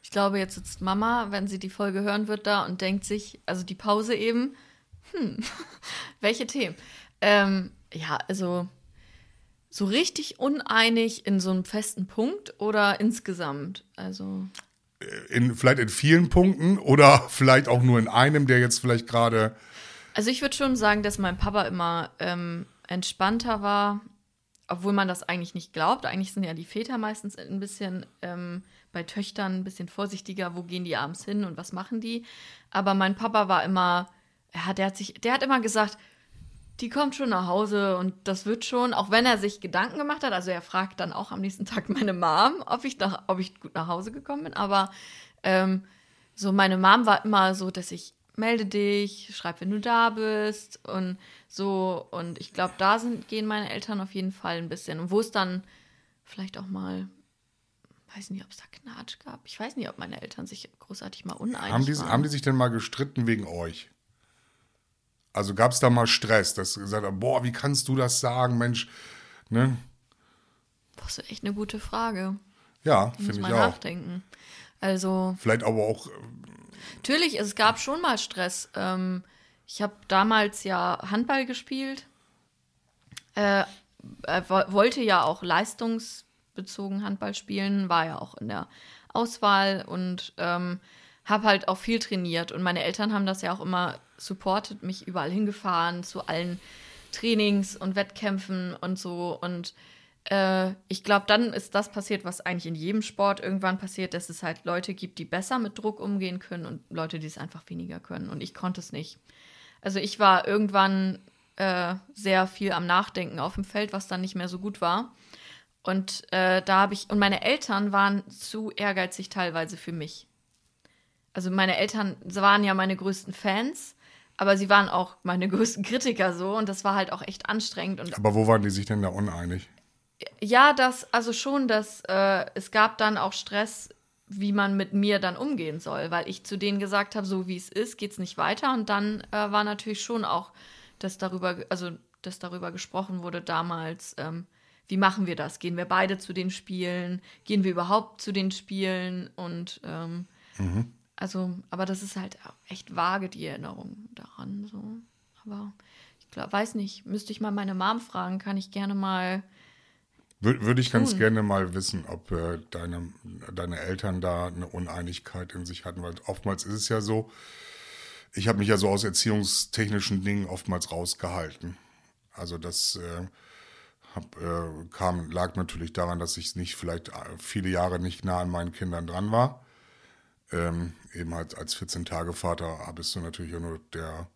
Ich glaube, jetzt sitzt Mama, wenn sie die Folge hören wird, da und denkt sich, also die Pause eben, hm, welche Themen? Ähm, ja, also so richtig uneinig in so einem festen Punkt oder insgesamt? Also, in, vielleicht in vielen Punkten oder vielleicht auch nur in einem, der jetzt vielleicht gerade. also ich würde schon sagen, dass mein Papa immer ähm, entspannter war, obwohl man das eigentlich nicht glaubt. Eigentlich sind ja die Väter meistens ein bisschen ähm, bei Töchtern ein bisschen vorsichtiger, wo gehen die abends hin und was machen die. Aber mein Papa war immer, ja, der hat sich, der hat immer gesagt, die kommt schon nach Hause und das wird schon, auch wenn er sich Gedanken gemacht hat. Also er fragt dann auch am nächsten Tag meine Mom, ob ich, nach, ob ich gut nach Hause gekommen bin. Aber ähm, so meine Mom war immer so, dass ich melde dich, schreib, wenn du da bist und so. Und ich glaube, da sind, gehen meine Eltern auf jeden Fall ein bisschen. Und wo es dann vielleicht auch mal, weiß nicht, ob es da Knatsch gab. Ich weiß nicht, ob meine Eltern sich großartig mal uneinig Haben die, waren. haben die sich denn mal gestritten wegen euch? Also gab es da mal Stress, dass gesagt haben, boah, wie kannst du das sagen, Mensch? Ne? Das ist echt eine gute Frage. Ja, finde ich mal auch. nachdenken. Also, Vielleicht aber auch, äh, natürlich, es gab schon mal Stress. Ähm, ich habe damals ja Handball gespielt. Äh, wo- wollte ja auch leistungsbezogen Handball spielen, war ja auch in der Auswahl und ähm, habe halt auch viel trainiert. Und meine Eltern haben das ja auch immer supportet, mich überall hingefahren, zu allen Trainings und Wettkämpfen und so. Und äh, ich glaube, dann ist das passiert, was eigentlich in jedem Sport irgendwann passiert, dass es halt Leute gibt, die besser mit Druck umgehen können und Leute, die es einfach weniger können. Und ich konnte es nicht. Also ich war irgendwann äh, sehr viel am Nachdenken auf dem Feld, was dann nicht mehr so gut war. Und äh, da habe ich, und meine Eltern waren zu ehrgeizig teilweise für mich. Also meine Eltern waren ja meine größten Fans, aber sie waren auch meine größten Kritiker so und das war halt auch echt anstrengend. Und Aber wo waren die sich denn da uneinig? ja, das, also schon, dass äh, es gab dann auch Stress, wie man mit mir dann umgehen soll, weil ich zu denen gesagt habe, so wie es ist, geht es nicht weiter. Und dann äh, war natürlich schon auch, dass darüber, also dass darüber gesprochen wurde damals, ähm, wie machen wir das? Gehen wir beide zu den Spielen? Gehen wir überhaupt zu den Spielen? Und ähm, also, aber das ist halt echt vage, die Erinnerung daran. So. Aber ich glaub, weiß nicht, müsste ich mal meine Mom fragen, kann ich gerne mal. Wür würde ich ganz Tun. gerne mal wissen, ob äh, deine, deine Eltern da eine Uneinigkeit in sich hatten, weil oftmals ist es ja so, ich habe mich ja so aus erziehungstechnischen Dingen oftmals rausgehalten. Also das äh, hab, äh, kam, lag natürlich daran, dass ich nicht vielleicht äh, viele Jahre nicht nah an meinen Kindern dran war. Ähm, eben halt als 14-Tage-Vater bist du natürlich ja nur der,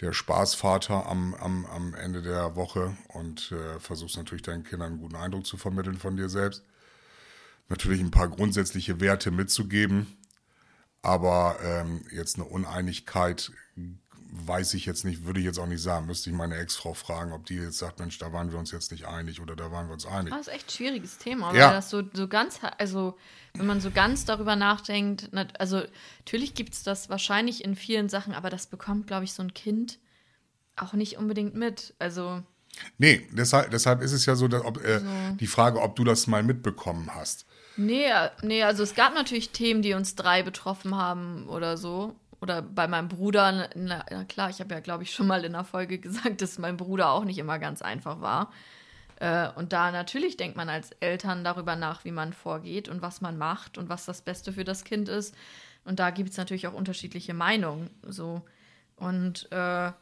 der Spaßvater am, am, am Ende der Woche und äh, versuchst natürlich deinen Kindern einen guten Eindruck zu vermitteln von dir selbst. Natürlich ein paar grundsätzliche Werte mitzugeben, aber ähm, jetzt eine Uneinigkeit weiß ich jetzt nicht, würde ich jetzt auch nicht sagen. Müsste ich meine Ex-Frau fragen, ob die jetzt sagt, Mensch, da waren wir uns jetzt nicht einig oder da waren wir uns einig. Das ist echt ein schwieriges Thema, Ja. weil das so, so ganz, also wenn man so ganz darüber nachdenkt, na, also natürlich gibt es das wahrscheinlich in vielen Sachen, aber das bekommt, glaube ich, so ein Kind auch nicht unbedingt mit. Also, Nee, deshalb, deshalb ist es ja so, dass, ob, äh, So. die Frage, ob du das mal mitbekommen hast. nee, nee, also es gab natürlich Themen, die uns drei betroffen haben oder so. Oder bei meinem Bruder, na, na klar, ich habe ja, glaube ich, schon mal in der Folge gesagt, dass mein Bruder auch nicht immer ganz einfach war. Äh, und da natürlich denkt man als Eltern darüber nach, wie man vorgeht und was man macht und was das Beste für das Kind ist. Und da gibt es natürlich auch unterschiedliche Meinungen. So. Und äh,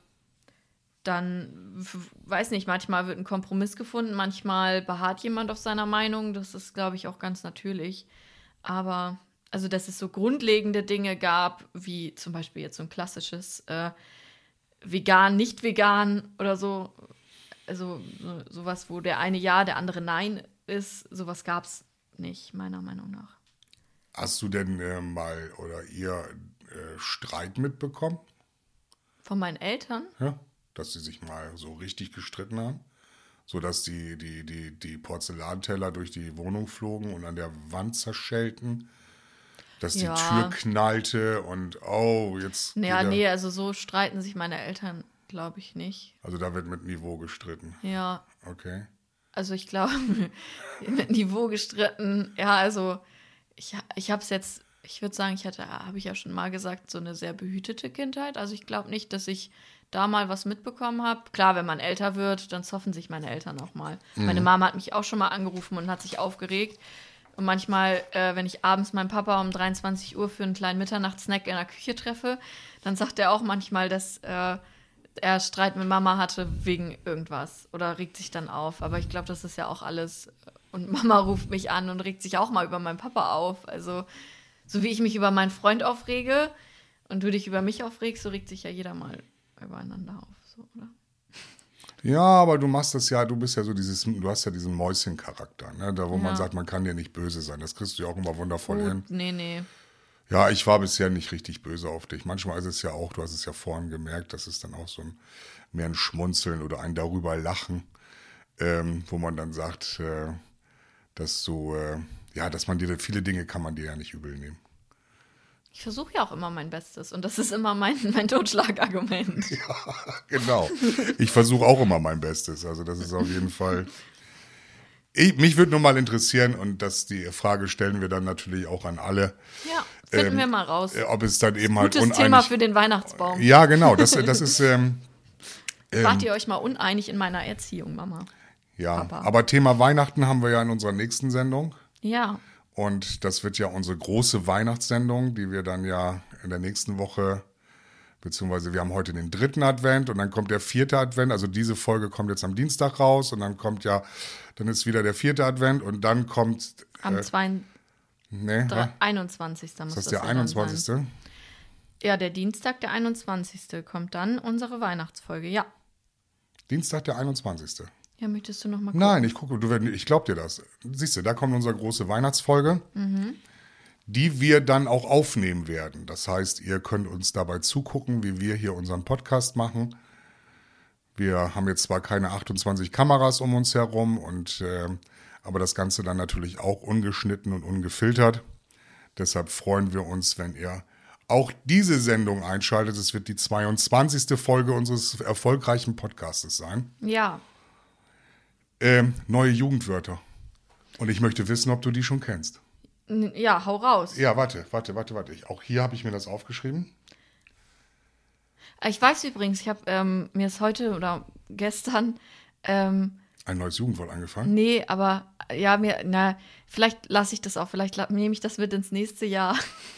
dann, weiß nicht, manchmal wird ein Kompromiss gefunden, manchmal beharrt jemand auf seiner Meinung. Das ist, glaube ich, auch ganz natürlich. Aber, also, dass es so grundlegende Dinge gab, wie zum Beispiel jetzt so ein klassisches äh, vegan, nicht vegan oder so. Also, so, sowas, wo der eine ja, der andere nein ist, sowas gab es nicht, meiner Meinung nach. Hast du denn äh, mal oder ihr äh, Streit mitbekommen? Von meinen Eltern? Ja? Dass sie sich mal so richtig gestritten haben? So dass die, die, die, die Porzellanteller durch die Wohnung flogen und an der Wand zerschellten? Dass Ja. die Tür knallte und oh, jetzt. Naja, geht er- nee, also so streiten sich meine Eltern, glaube ich, nicht. Also da wird mit Niveau gestritten. Ja, Okay. also ich glaube, mit Niveau gestritten. Ja, also ich, ich habe es jetzt, ich würde sagen, ich hatte, habe ich ja schon mal gesagt, so eine sehr behütete Kindheit. Also ich glaube nicht, dass ich da mal was mitbekommen habe. Klar, wenn man älter wird, dann zoffen sich meine Eltern auch mal. Meine Mama hat mich auch schon mal angerufen und hat sich aufgeregt. Und manchmal, äh, wenn ich abends meinen Papa um 23 Uhr für einen kleinen Mitternachtssnack in der Küche treffe, dann sagt er auch manchmal, dass äh, er Streit mit Mama hatte wegen irgendwas oder regt sich dann auf. Aber ich glaube, das ist ja auch alles. Und Mama ruft mich an und regt sich auch mal über meinen Papa auf. Also, so wie ich mich über meinen Freund aufrege und du dich über mich aufregst, so regt sich ja jeder mal übereinander auf. So, oder? Ja, aber du machst das ja, du bist ja so dieses, du hast ja diesen Mäuschen-Charakter, ne? Da wo man Ja. sagt, man kann dir nicht böse sein. Das kriegst du ja auch immer wundervoll hin. Gut, nee, nee. Ja, ich war bisher nicht richtig böse auf dich. Manchmal ist es ja auch, du hast es ja vorhin gemerkt, das ist dann auch so ein mehr ein Schmunzeln oder ein darüber lachen, ähm, wo man dann sagt, äh, dass du, äh, ja, dass man dir viele Dinge kann man dir ja nicht übel nehmen. Ich versuche ja auch immer mein Bestes und das ist immer mein, mein Totschlagargument. Genau. Ich versuche auch immer mein Bestes. Also das ist auf jeden Fall. Ich, mich würde nur mal interessieren, und das die Frage stellen wir dann natürlich auch an alle, Ja, finden Ähm, wir mal raus. äh, ob es dann eben halt Gutes. Thema für den Weihnachtsbaum. ja, genau. Das, das ist ähm, Wart ihr euch mal uneinig in meiner Erziehung, Mama? ja. Papa. Aber Thema Weihnachten haben wir ja in unserer nächsten Sendung. Ja. Und das wird ja unsere große Weihnachtssendung, die wir dann ja in der nächsten Woche beziehungsweise wir haben heute den dritten Advent und dann kommt der vierte Advent. Also diese Folge kommt jetzt am Dienstag raus und dann kommt ja, dann ist wieder der vierte Advent und dann kommt. Am äh, 2. nee, wa? 21. muss ist das das der ja dann sein. 21. Ja, der Dienstag, der 21. kommt dann unsere Weihnachtsfolge. Ja. Dienstag, der 21. Ja, möchtest du noch mal gucken? Nein, ich gucke, du, ich glaub dir das. Siehst du, da kommt unsere große Weihnachtsfolge, die wir dann auch aufnehmen werden. Das heißt, ihr könnt uns dabei zugucken, wie wir hier unseren Podcast machen. Wir haben jetzt zwar keine 28 Kameras um uns herum, und, äh, aber das Ganze dann natürlich auch ungeschnitten und ungefiltert. Deshalb freuen wir uns, wenn ihr auch diese Sendung einschaltet. Es wird die 22. Folge unseres erfolgreichen Podcastes sein. Ja. Ähm, neue Jugendwörter. Und ich möchte wissen, ob du die schon kennst. Ja, hau raus. Ja, warte, warte, warte, warte. Ich, auch hier habe ich mir das aufgeschrieben. Ich weiß übrigens, ich habe ähm, mir ist heute oder gestern, ähm, Ein neues Jugendwort angefangen. nee, aber ja, mir, na, vielleicht lasse ich das auch, vielleicht nehme ich das mit ins nächste Jahr.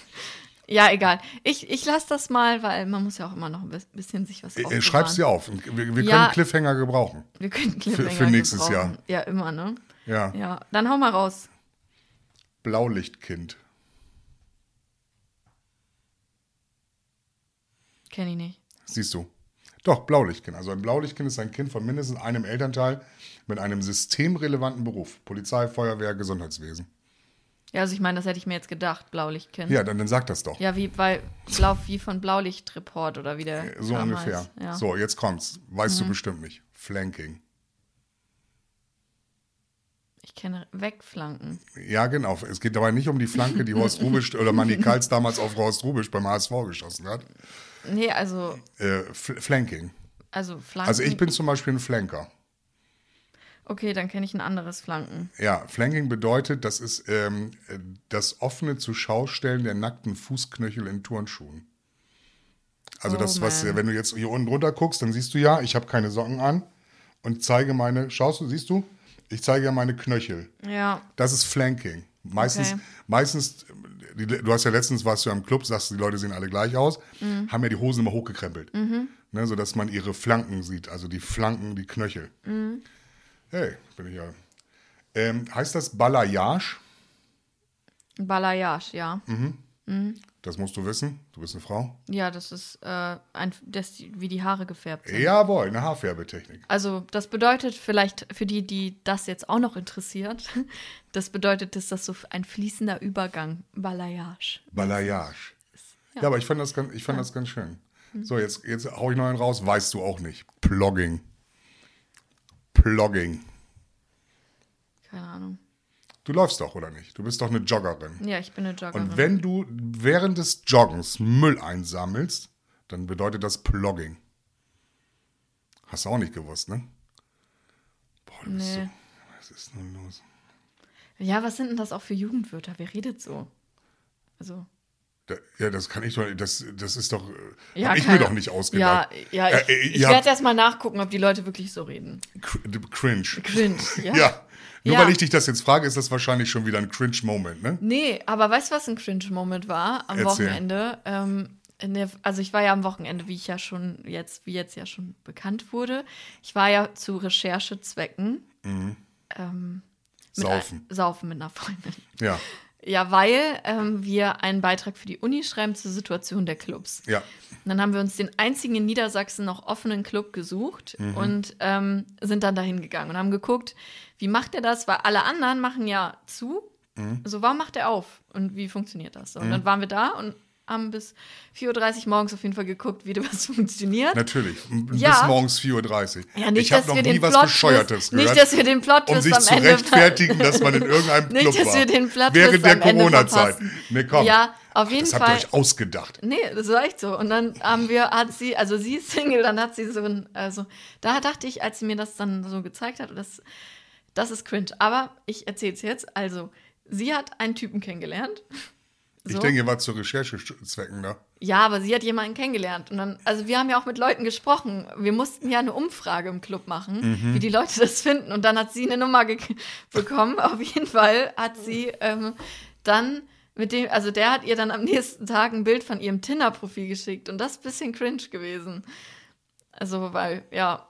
ja, egal. Ich, ich lasse das mal, weil man muss ja auch immer noch ein bis- bisschen sich was Äh, aufbewahren. Schreib's dir auf. Wir, wir Ja. können Cliffhanger gebrauchen. Wir könnten Cliffhanger für nächstes gebrauchen. Jahr. Ja, immer, ne? Ja. Ja, dann hau mal raus. Blaulichtkind. Kenn ich nicht. Siehst du. Doch, Blaulichtkind. Also ein Blaulichtkind ist ein Kind von mindestens einem Elternteil mit einem systemrelevanten Beruf. Polizei, Feuerwehr, Gesundheitswesen. Ja, also ich meine, das hätte ich mir jetzt gedacht, Blaulichtkind. Ja, dann, dann sag das doch. Ja, wie bei Blau, wie von Blaulichtreport oder wie der so Kram ungefähr. heißt. Ja. Mhm. So, jetzt kommt's. Weißt du bestimmt nicht. Flanking. Ich kenne Wegflanken. Ja, genau. Es geht dabei nicht um die Flanke, die Horst Rubisch oder Manny Kals damals auf Horst Rubisch beim HSV geschossen hat. Nee, also, Äh, Fl Flanking. also Flanken. Also ich bin zum Beispiel ein Flanker. Okay, dann kenne ich ein anderes Flanken. Ja, Flanking bedeutet, das ist ähm, äh, das offene Zuschaustellen der nackten Fußknöchel in Turnschuhen. Also Oh, das, was, man. wenn du jetzt hier unten drunter guckst, dann siehst du ja, ich habe keine Socken an und zeige meine, schaust du, siehst du? Ich zeige ja meine Knöchel. Ja, Das ist Flanking. Meistens, Okay. meistens, du hast ja letztens warst du ja im Club, sagst, die Leute sehen alle gleich aus, Mhm. haben ja die Hosen immer hochgekrempelt. Ne, sodass man ihre Flanken sieht, also die Flanken, die Knöchel. Mhm. Hey, bin ich ja. Ähm, heißt das Balayage? Balayage, ja. Mhm. Das musst du wissen. Du bist eine Frau. Ja, das ist äh, ein, das, wie die Haare gefärbt sind. Jawohl, eine Haarfärbetechnik. Also das bedeutet vielleicht für die, die das jetzt auch noch interessiert, das bedeutet, dass das so ein fließender Übergang, Balayage. Balayage. Ja, aber ich fand das ganz, ich fand das ganz schön. So, jetzt, jetzt hau ich noch einen raus, weißt du auch nicht. Plogging. Plogging. Keine Ahnung. Du läufst doch, oder nicht? Du bist doch eine Joggerin. Ja, ich bin eine Joggerin. Und wenn du während des Joggens Müll einsammelst, dann bedeutet das Plogging. Hast du auch nicht gewusst, ne? Boah, du bist so. Nee. Was ist nun los? Ja, was sind denn das auch für Jugendwörter? Wer redet so? Also. Ja, das kann ich doch, das, das ist doch, äh, Ja, ich mir doch nicht ausgedacht. Ja, ja, ich, Äh, äh, ich werde erst mal nachgucken, ob die Leute wirklich so reden. Cr- Cringe. Cringe, ja. Ja. Nur Ja. weil ich dich das jetzt frage, ist das wahrscheinlich schon wieder ein Cringe-Moment, ne? Nee, aber weißt du, was ein Cringe-Moment war am Erzähl. Wochenende? Ähm, der, also ich war ja am Wochenende, wie ich ja schon jetzt, wie jetzt ja schon bekannt wurde. Ich war ja zu Recherchezwecken ähm, mit Saufen. Ein, saufen mit einer Freundin. Ja. Ja, weil ähm, wir einen Beitrag für die Uni schreiben zur Situation der Clubs. Ja. Und dann haben wir uns den einzigen in Niedersachsen noch offenen Club gesucht Mhm. und ähm, sind dann dahin gegangen und haben geguckt, wie macht er das? Weil alle anderen machen ja zu. Mhm. So, warum macht er auf? Und wie funktioniert das? Und dann waren wir da und haben bis 4.30 Uhr morgens auf jeden Fall geguckt, wie das funktioniert. Natürlich. Ja. Bis morgens 4.30 Uhr. Ja, nicht, ich habe dass noch nie was Plot Bescheuertes Nicht, gehört, dass wir den Plot um sich am zu Ende rechtfertigen, dass man in irgendeinem Nicht, Club dass war. wir den Plot Während der Corona-Zeit. Nee, komm. Ja, auf jeden das habt ihr Fall. euch ausgedacht. Nee, das war echt so. Und dann haben wir, hat sie, also sie ist Single, dann hat sie so ein, also da dachte ich, als sie mir das dann so gezeigt hat, das, das ist cringe. Aber ich erzähl's jetzt. Also, sie hat einen Typen kennengelernt. Ich So. denke, ihr wart zu Recherchezwecken da. Ja, aber sie hat jemanden kennengelernt. Und dann, also wir haben ja auch mit Leuten gesprochen. Wir mussten ja eine Umfrage im Club machen, Mhm. wie die Leute das finden. Und dann hat sie eine Nummer bekommen. Auf jeden Fall hat sie ähm, dann Mit dem, also der hat ihr dann am nächsten Tag ein Bild von ihrem Tinder-Profil geschickt und das ist ein bisschen cringe gewesen. Also, weil, ja,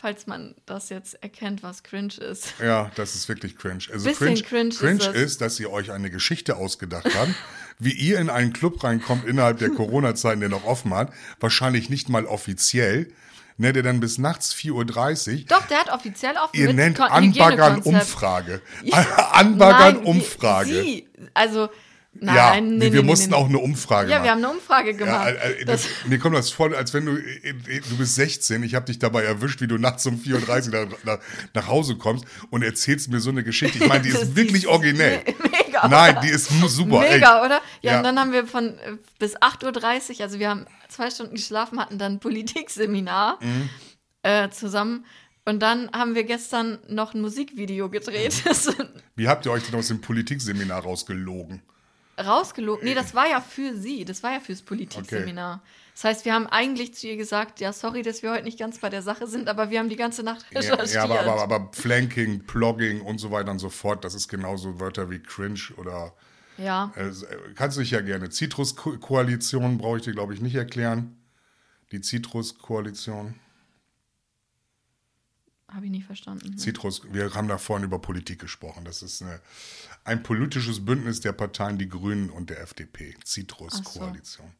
falls man das jetzt erkennt, was cringe ist. Ja, das ist wirklich cringe. Also Bisschen cringe, cringe ist das. ist, dass ihr euch eine Geschichte ausgedacht habt, wie ihr in einen Club reinkommt innerhalb der Corona-Zeiten, der noch offen hat, wahrscheinlich nicht mal offiziell, ne, der dann bis nachts 4.30 Uhr Doch, der hat offiziell offen Ihr nennt Anbaggern. Umfrage. Anbaggern Nein, Umfrage. Sie, also, nein, ja, nee, wir nee, mussten nee. auch eine Umfrage Ja, machen. wir haben eine Umfrage Ja, gemacht. äh, äh, das, mir kommt das vor, als wenn du, äh, du bist 16, ich habe dich dabei erwischt, wie du nachts um 34 nach, nach, nach Hause kommst und erzählst mir so eine Geschichte. Ich meine, die ist wirklich originell. me- mega, Nein, oder? die ist super. ey. Mega, oder? Ja, Ja. und dann haben wir von bis 8.30 Uhr, also wir haben zwei Stunden geschlafen, hatten dann ein Politikseminar Mhm. äh, zusammen. Und dann haben wir gestern noch ein Musikvideo gedreht. Wie habt ihr euch denn aus dem Politikseminar rausgelogen? Rausgelogen. Nee, das war ja für sie. Das war ja fürs Politikseminar. Das heißt, wir haben eigentlich zu ihr gesagt, ja, sorry, dass wir heute nicht ganz bei der Sache sind, aber wir haben die ganze Nacht Ja, recherchiert. ja aber, aber, aber Flanking, Plogging und so weiter und so fort, das ist genauso Wörter wie cringe oder ja. äh, kannst du dich ja gerne. Citrus-Koalition brauche ich dir, glaube ich, nicht erklären. Die Citrus-Koalition. habe ich nicht verstanden. Citrus, wir haben da vorhin über Politik gesprochen. Das ist eine, ein politisches Bündnis der Parteien Die Grünen und der FDP. Citrus-Koalition.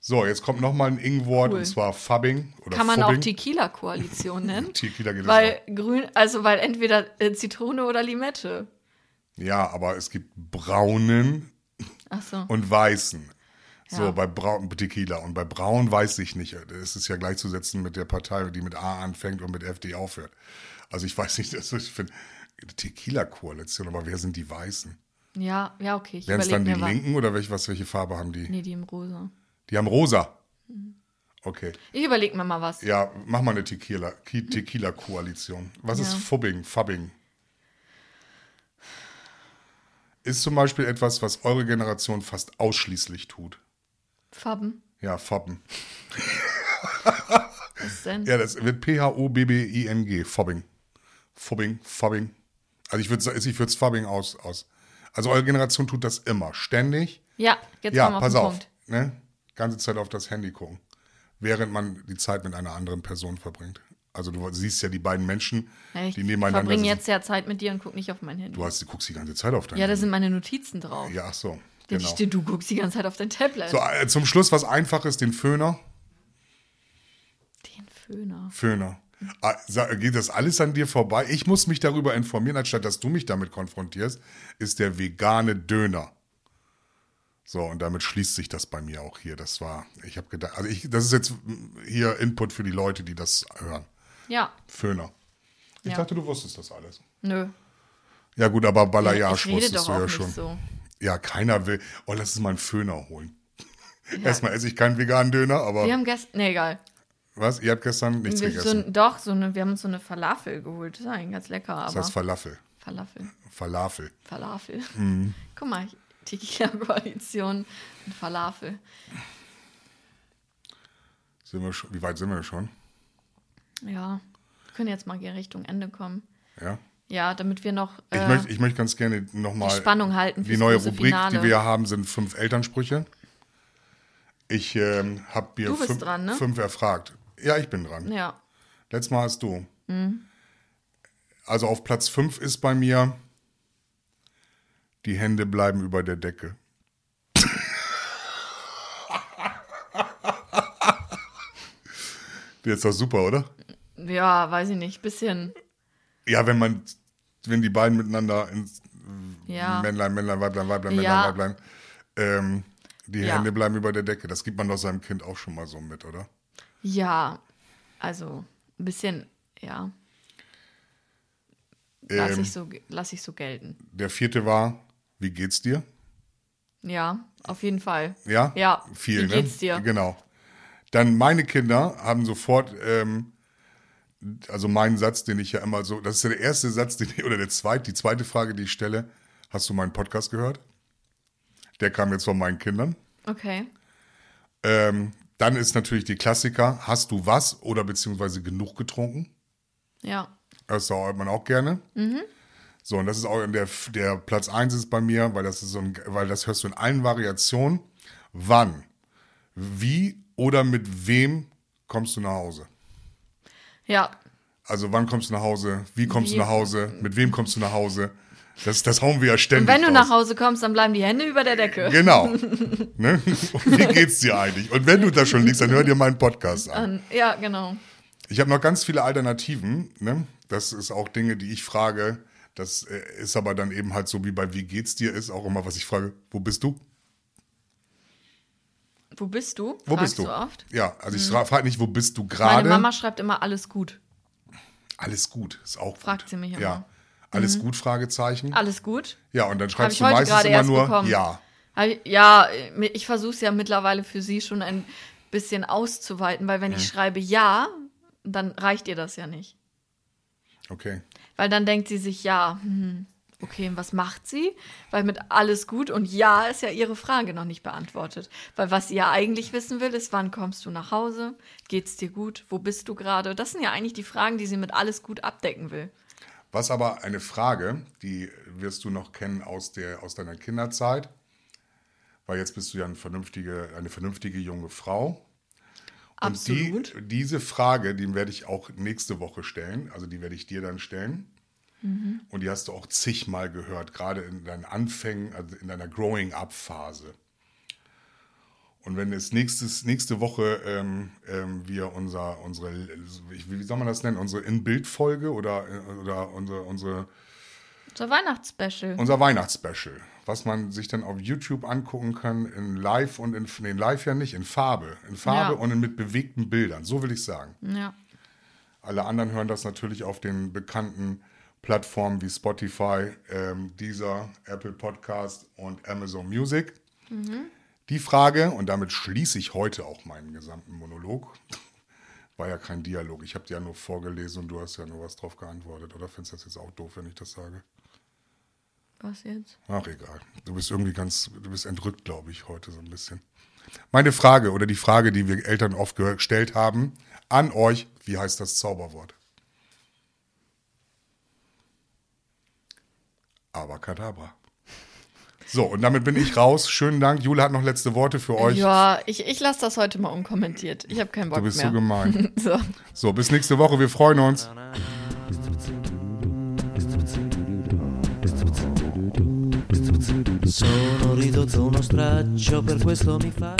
So. jetzt kommt nochmal ein Ing-Wort Cool. und zwar Fubbing oder Kann man auch. Tequila-Koalition nennen? Tequila geht es Weil grün, also weil entweder äh, Zitrone oder Limette. Ja, aber es gibt braunen so. und weißen. So, Ja. bei Braun, Tequila. Und bei Braun weiß ich nicht. Das ist ja gleichzusetzen mit der Partei, die mit A anfängt und mit FD aufhört. Also ich weiß nicht, das ist, ich finde, Tequila-Koalition, aber wer sind die Weißen? Ja, ja, okay. Wären es dann die was. Linken oder welche, was, welche Farbe haben die? Nee, die im Rosa. Die haben rosa. Mhm. Okay. Ich überleg mir mal was. Ja, mach mal eine Tequila- Tequila-Koalition. Was ist Ja. Fubbing? Fubbing? Ist zum Beispiel etwas, was eure Generation fast ausschließlich tut. Farben. Ja, Fobben. Was denn? Ja, das wird P-H-O-B-B-I-N-G. Fobbing. Fobbing, Fobbing. Also ich würde ich würde es Fobbing aus, aus. Also eure Generation tut das immer. Ständig. Ja, jetzt Ja, kommen wir pass auf. Punkt. Ne? Ganze Zeit auf das Handy gucken. Während man die Zeit mit einer anderen Person verbringt. Also du siehst ja die beiden Menschen, Ja, ich die nebeneinander verbringe sitzen. jetzt ja Zeit mit dir und guck nicht auf mein Handy. Du, hast, du guckst die ganze Zeit auf dein ja, da sind meine Notizen drauf. Ja, ach so. Ja, Genau. die- Du guckst die ganze Zeit auf dein Tablet. So, äh, zum Schluss was Einfaches, den Föhner. Den Föhner. Föhner. Ah, Geht das alles an dir vorbei? Ich muss mich darüber informieren, anstatt dass du mich damit konfrontierst, ist der vegane Döner. So, und damit schließt sich das bei mir auch hier. Das war, ich habe gedacht, also ich, das ist jetzt mm, hier Input für die Leute, die das hören. Ja, Föhner. Ich Ja. dachte, du wusstest das alles. nö. Ja, gut, aber Balayage rede wusstest du ja schon. so. Ja, keiner will. Oh, lass uns mal einen Föhner holen. Erstmal esse ich keinen veganen Döner, aber Wir haben gestern, nee, egal. Was? Ihr habt gestern nichts Wir, gegessen. so, doch, so eine, wir haben uns so eine Falafel geholt. Das ist eigentlich ganz lecker, das heißt Falafel. Falafel. Falafel. Falafel. Mhm. Guck mal, Tequila-Koalition und Falafel. Sind wir schon, wie weit sind wir schon? Ja, wir können jetzt mal Richtung Ende kommen. Ja. Ja, damit wir noch Ich, äh, möchte, ich möchte ganz gerne nochmal. die Spannung halten Die neue Rubrik, Finale. die wir haben, sind fünf Elternsprüche. Ich ähm, habe mir fünf, dran, ne? fünf erfragt. Ja, ich bin dran. Ja, Letztes Mal hast du. Mhm. Also auf Platz fünf ist bei mir, die Hände bleiben über der Decke. Ist doch super, oder? ja, weiß ich nicht, bisschen, Ja, wenn man, wenn die beiden miteinander ins ja. Männlein, Männlein, Weiblein, Weiblein, Männlein, Ja. Weiblein, ähm, die Ja. Hände bleiben über der Decke. Das gibt man doch seinem Kind auch schon mal so mit, oder? Ja, also ein bisschen, ja. Lass, Ähm, ich so, lass ich so gelten. Der vierte war, wie geht's dir? Ja, auf jeden Fall. Ja? Ja, Viel, wie ne? geht's dir? Genau. Dann meine Kinder haben sofort, ähm, also meinen Satz, den ich ja immer so, das ist ja der erste Satz, den ich, oder der zweite, die zweite Frage, die ich stelle. Hast du meinen Podcast gehört? Der kam jetzt von meinen Kindern. Okay. Ähm, dann ist natürlich die Klassiker, hast du was oder beziehungsweise genug getrunken? Ja. Das hört man auch gerne. Mhm. So, und das ist auch der, der Platz 1 ist bei mir, weil das ist so ein, weil das hörst du in allen Variationen. Wann, wie oder mit wem kommst du nach Hause? Ja, Also wann kommst du nach Hause? Wie kommst Wie- du nach Hause? Mit wem kommst du nach Hause? Das, das hauen wir ja und ständig wenn du raus. nach Hause kommst, dann bleiben die Hände über der Decke. Genau. ne? Und wie geht's dir eigentlich? Und wenn du da schon liegst, dann hör dir meinen Podcast an. Ja, genau. Ich habe noch ganz viele Alternativen. Ne? Das ist auch Dinge, die ich frage. Das äh, ist aber dann eben halt so wie bei Wie geht's dir ist auch immer, was ich frage, wo bist du? Wo bist du? Wo Fragst bist du? du oft? Ja, also ich frage nicht, wo bist du Meine gerade? Mama schreibt immer alles gut. Alles gut, ist auch gut. Fragt sie mich immer. Ja. Alles gut, Fragezeichen. Alles gut? Ja, und dann schreibst du meistens immer nur bekommen. Ja. Ja, ich versuche es ja mittlerweile für sie schon ein bisschen auszuweiten, weil wenn ich schreibe ja, dann reicht ihr das ja nicht. Okay. Weil dann denkt sie sich, ja, hm, okay, und was macht sie? Weil mit alles gut und ja ist ja ihre Frage noch nicht beantwortet. Weil was sie ja eigentlich wissen will, ist, wann kommst du nach Hause? Geht's dir gut? Wo bist du gerade? Das sind ja eigentlich die Fragen, die sie mit alles gut abdecken will. Was aber eine Frage, die wirst du noch kennen aus, der, aus deiner Kinderzeit, weil jetzt bist du ja eine vernünftige, eine vernünftige junge Frau. Und Absolut. Die, diese Frage, die werde ich auch nächste Woche stellen, also die werde ich dir dann stellen. Mhm. Und die hast du auch zigmal gehört, gerade in deinen Anfängen, also in deiner Growing-up-Phase. Und wenn es nächstes, nächste Woche ähm, ähm, wir unser, unsere, wie soll man das nennen, unsere In-Bild-Folge oder, oder unsere, unsere, Unser Weihnachtsspecial. unser Weihnachtsspecial, was man sich dann auf YouTube angucken kann, in Live und in, nee, Live ja nicht, in Farbe. In Farbe Ja. und in, mit bewegten Bildern, so will ich sagen. ja. Alle anderen hören das natürlich auf den bekannten Plattformen wie Spotify, ähm, Deezer, Apple Podcast und Amazon Music. Die Frage, und damit schließe ich heute auch meinen gesamten Monolog, war ja kein Dialog. Ich habe dir ja nur vorgelesen und du hast ja nur was drauf geantwortet. Oder findest du das jetzt auch doof, wenn ich das sage? Was jetzt? Ach, egal. Du bist irgendwie ganz, du bist entrückt, glaube ich, heute so ein bisschen. Meine Frage oder die Frage, die wir Eltern oft gestellt haben, an euch, wie heißt das Zauberwort? Abracadabra. So, und damit bin ich raus. Schönen Dank. Jule hat noch letzte Worte für euch. Ja, ich, ich lasse das heute mal unkommentiert. Ich habe keinen Bock du bist mehr. so gemein. So. So, bis nächste Woche. Wir freuen uns. Sono ridotto uno straccio, per questo mi fa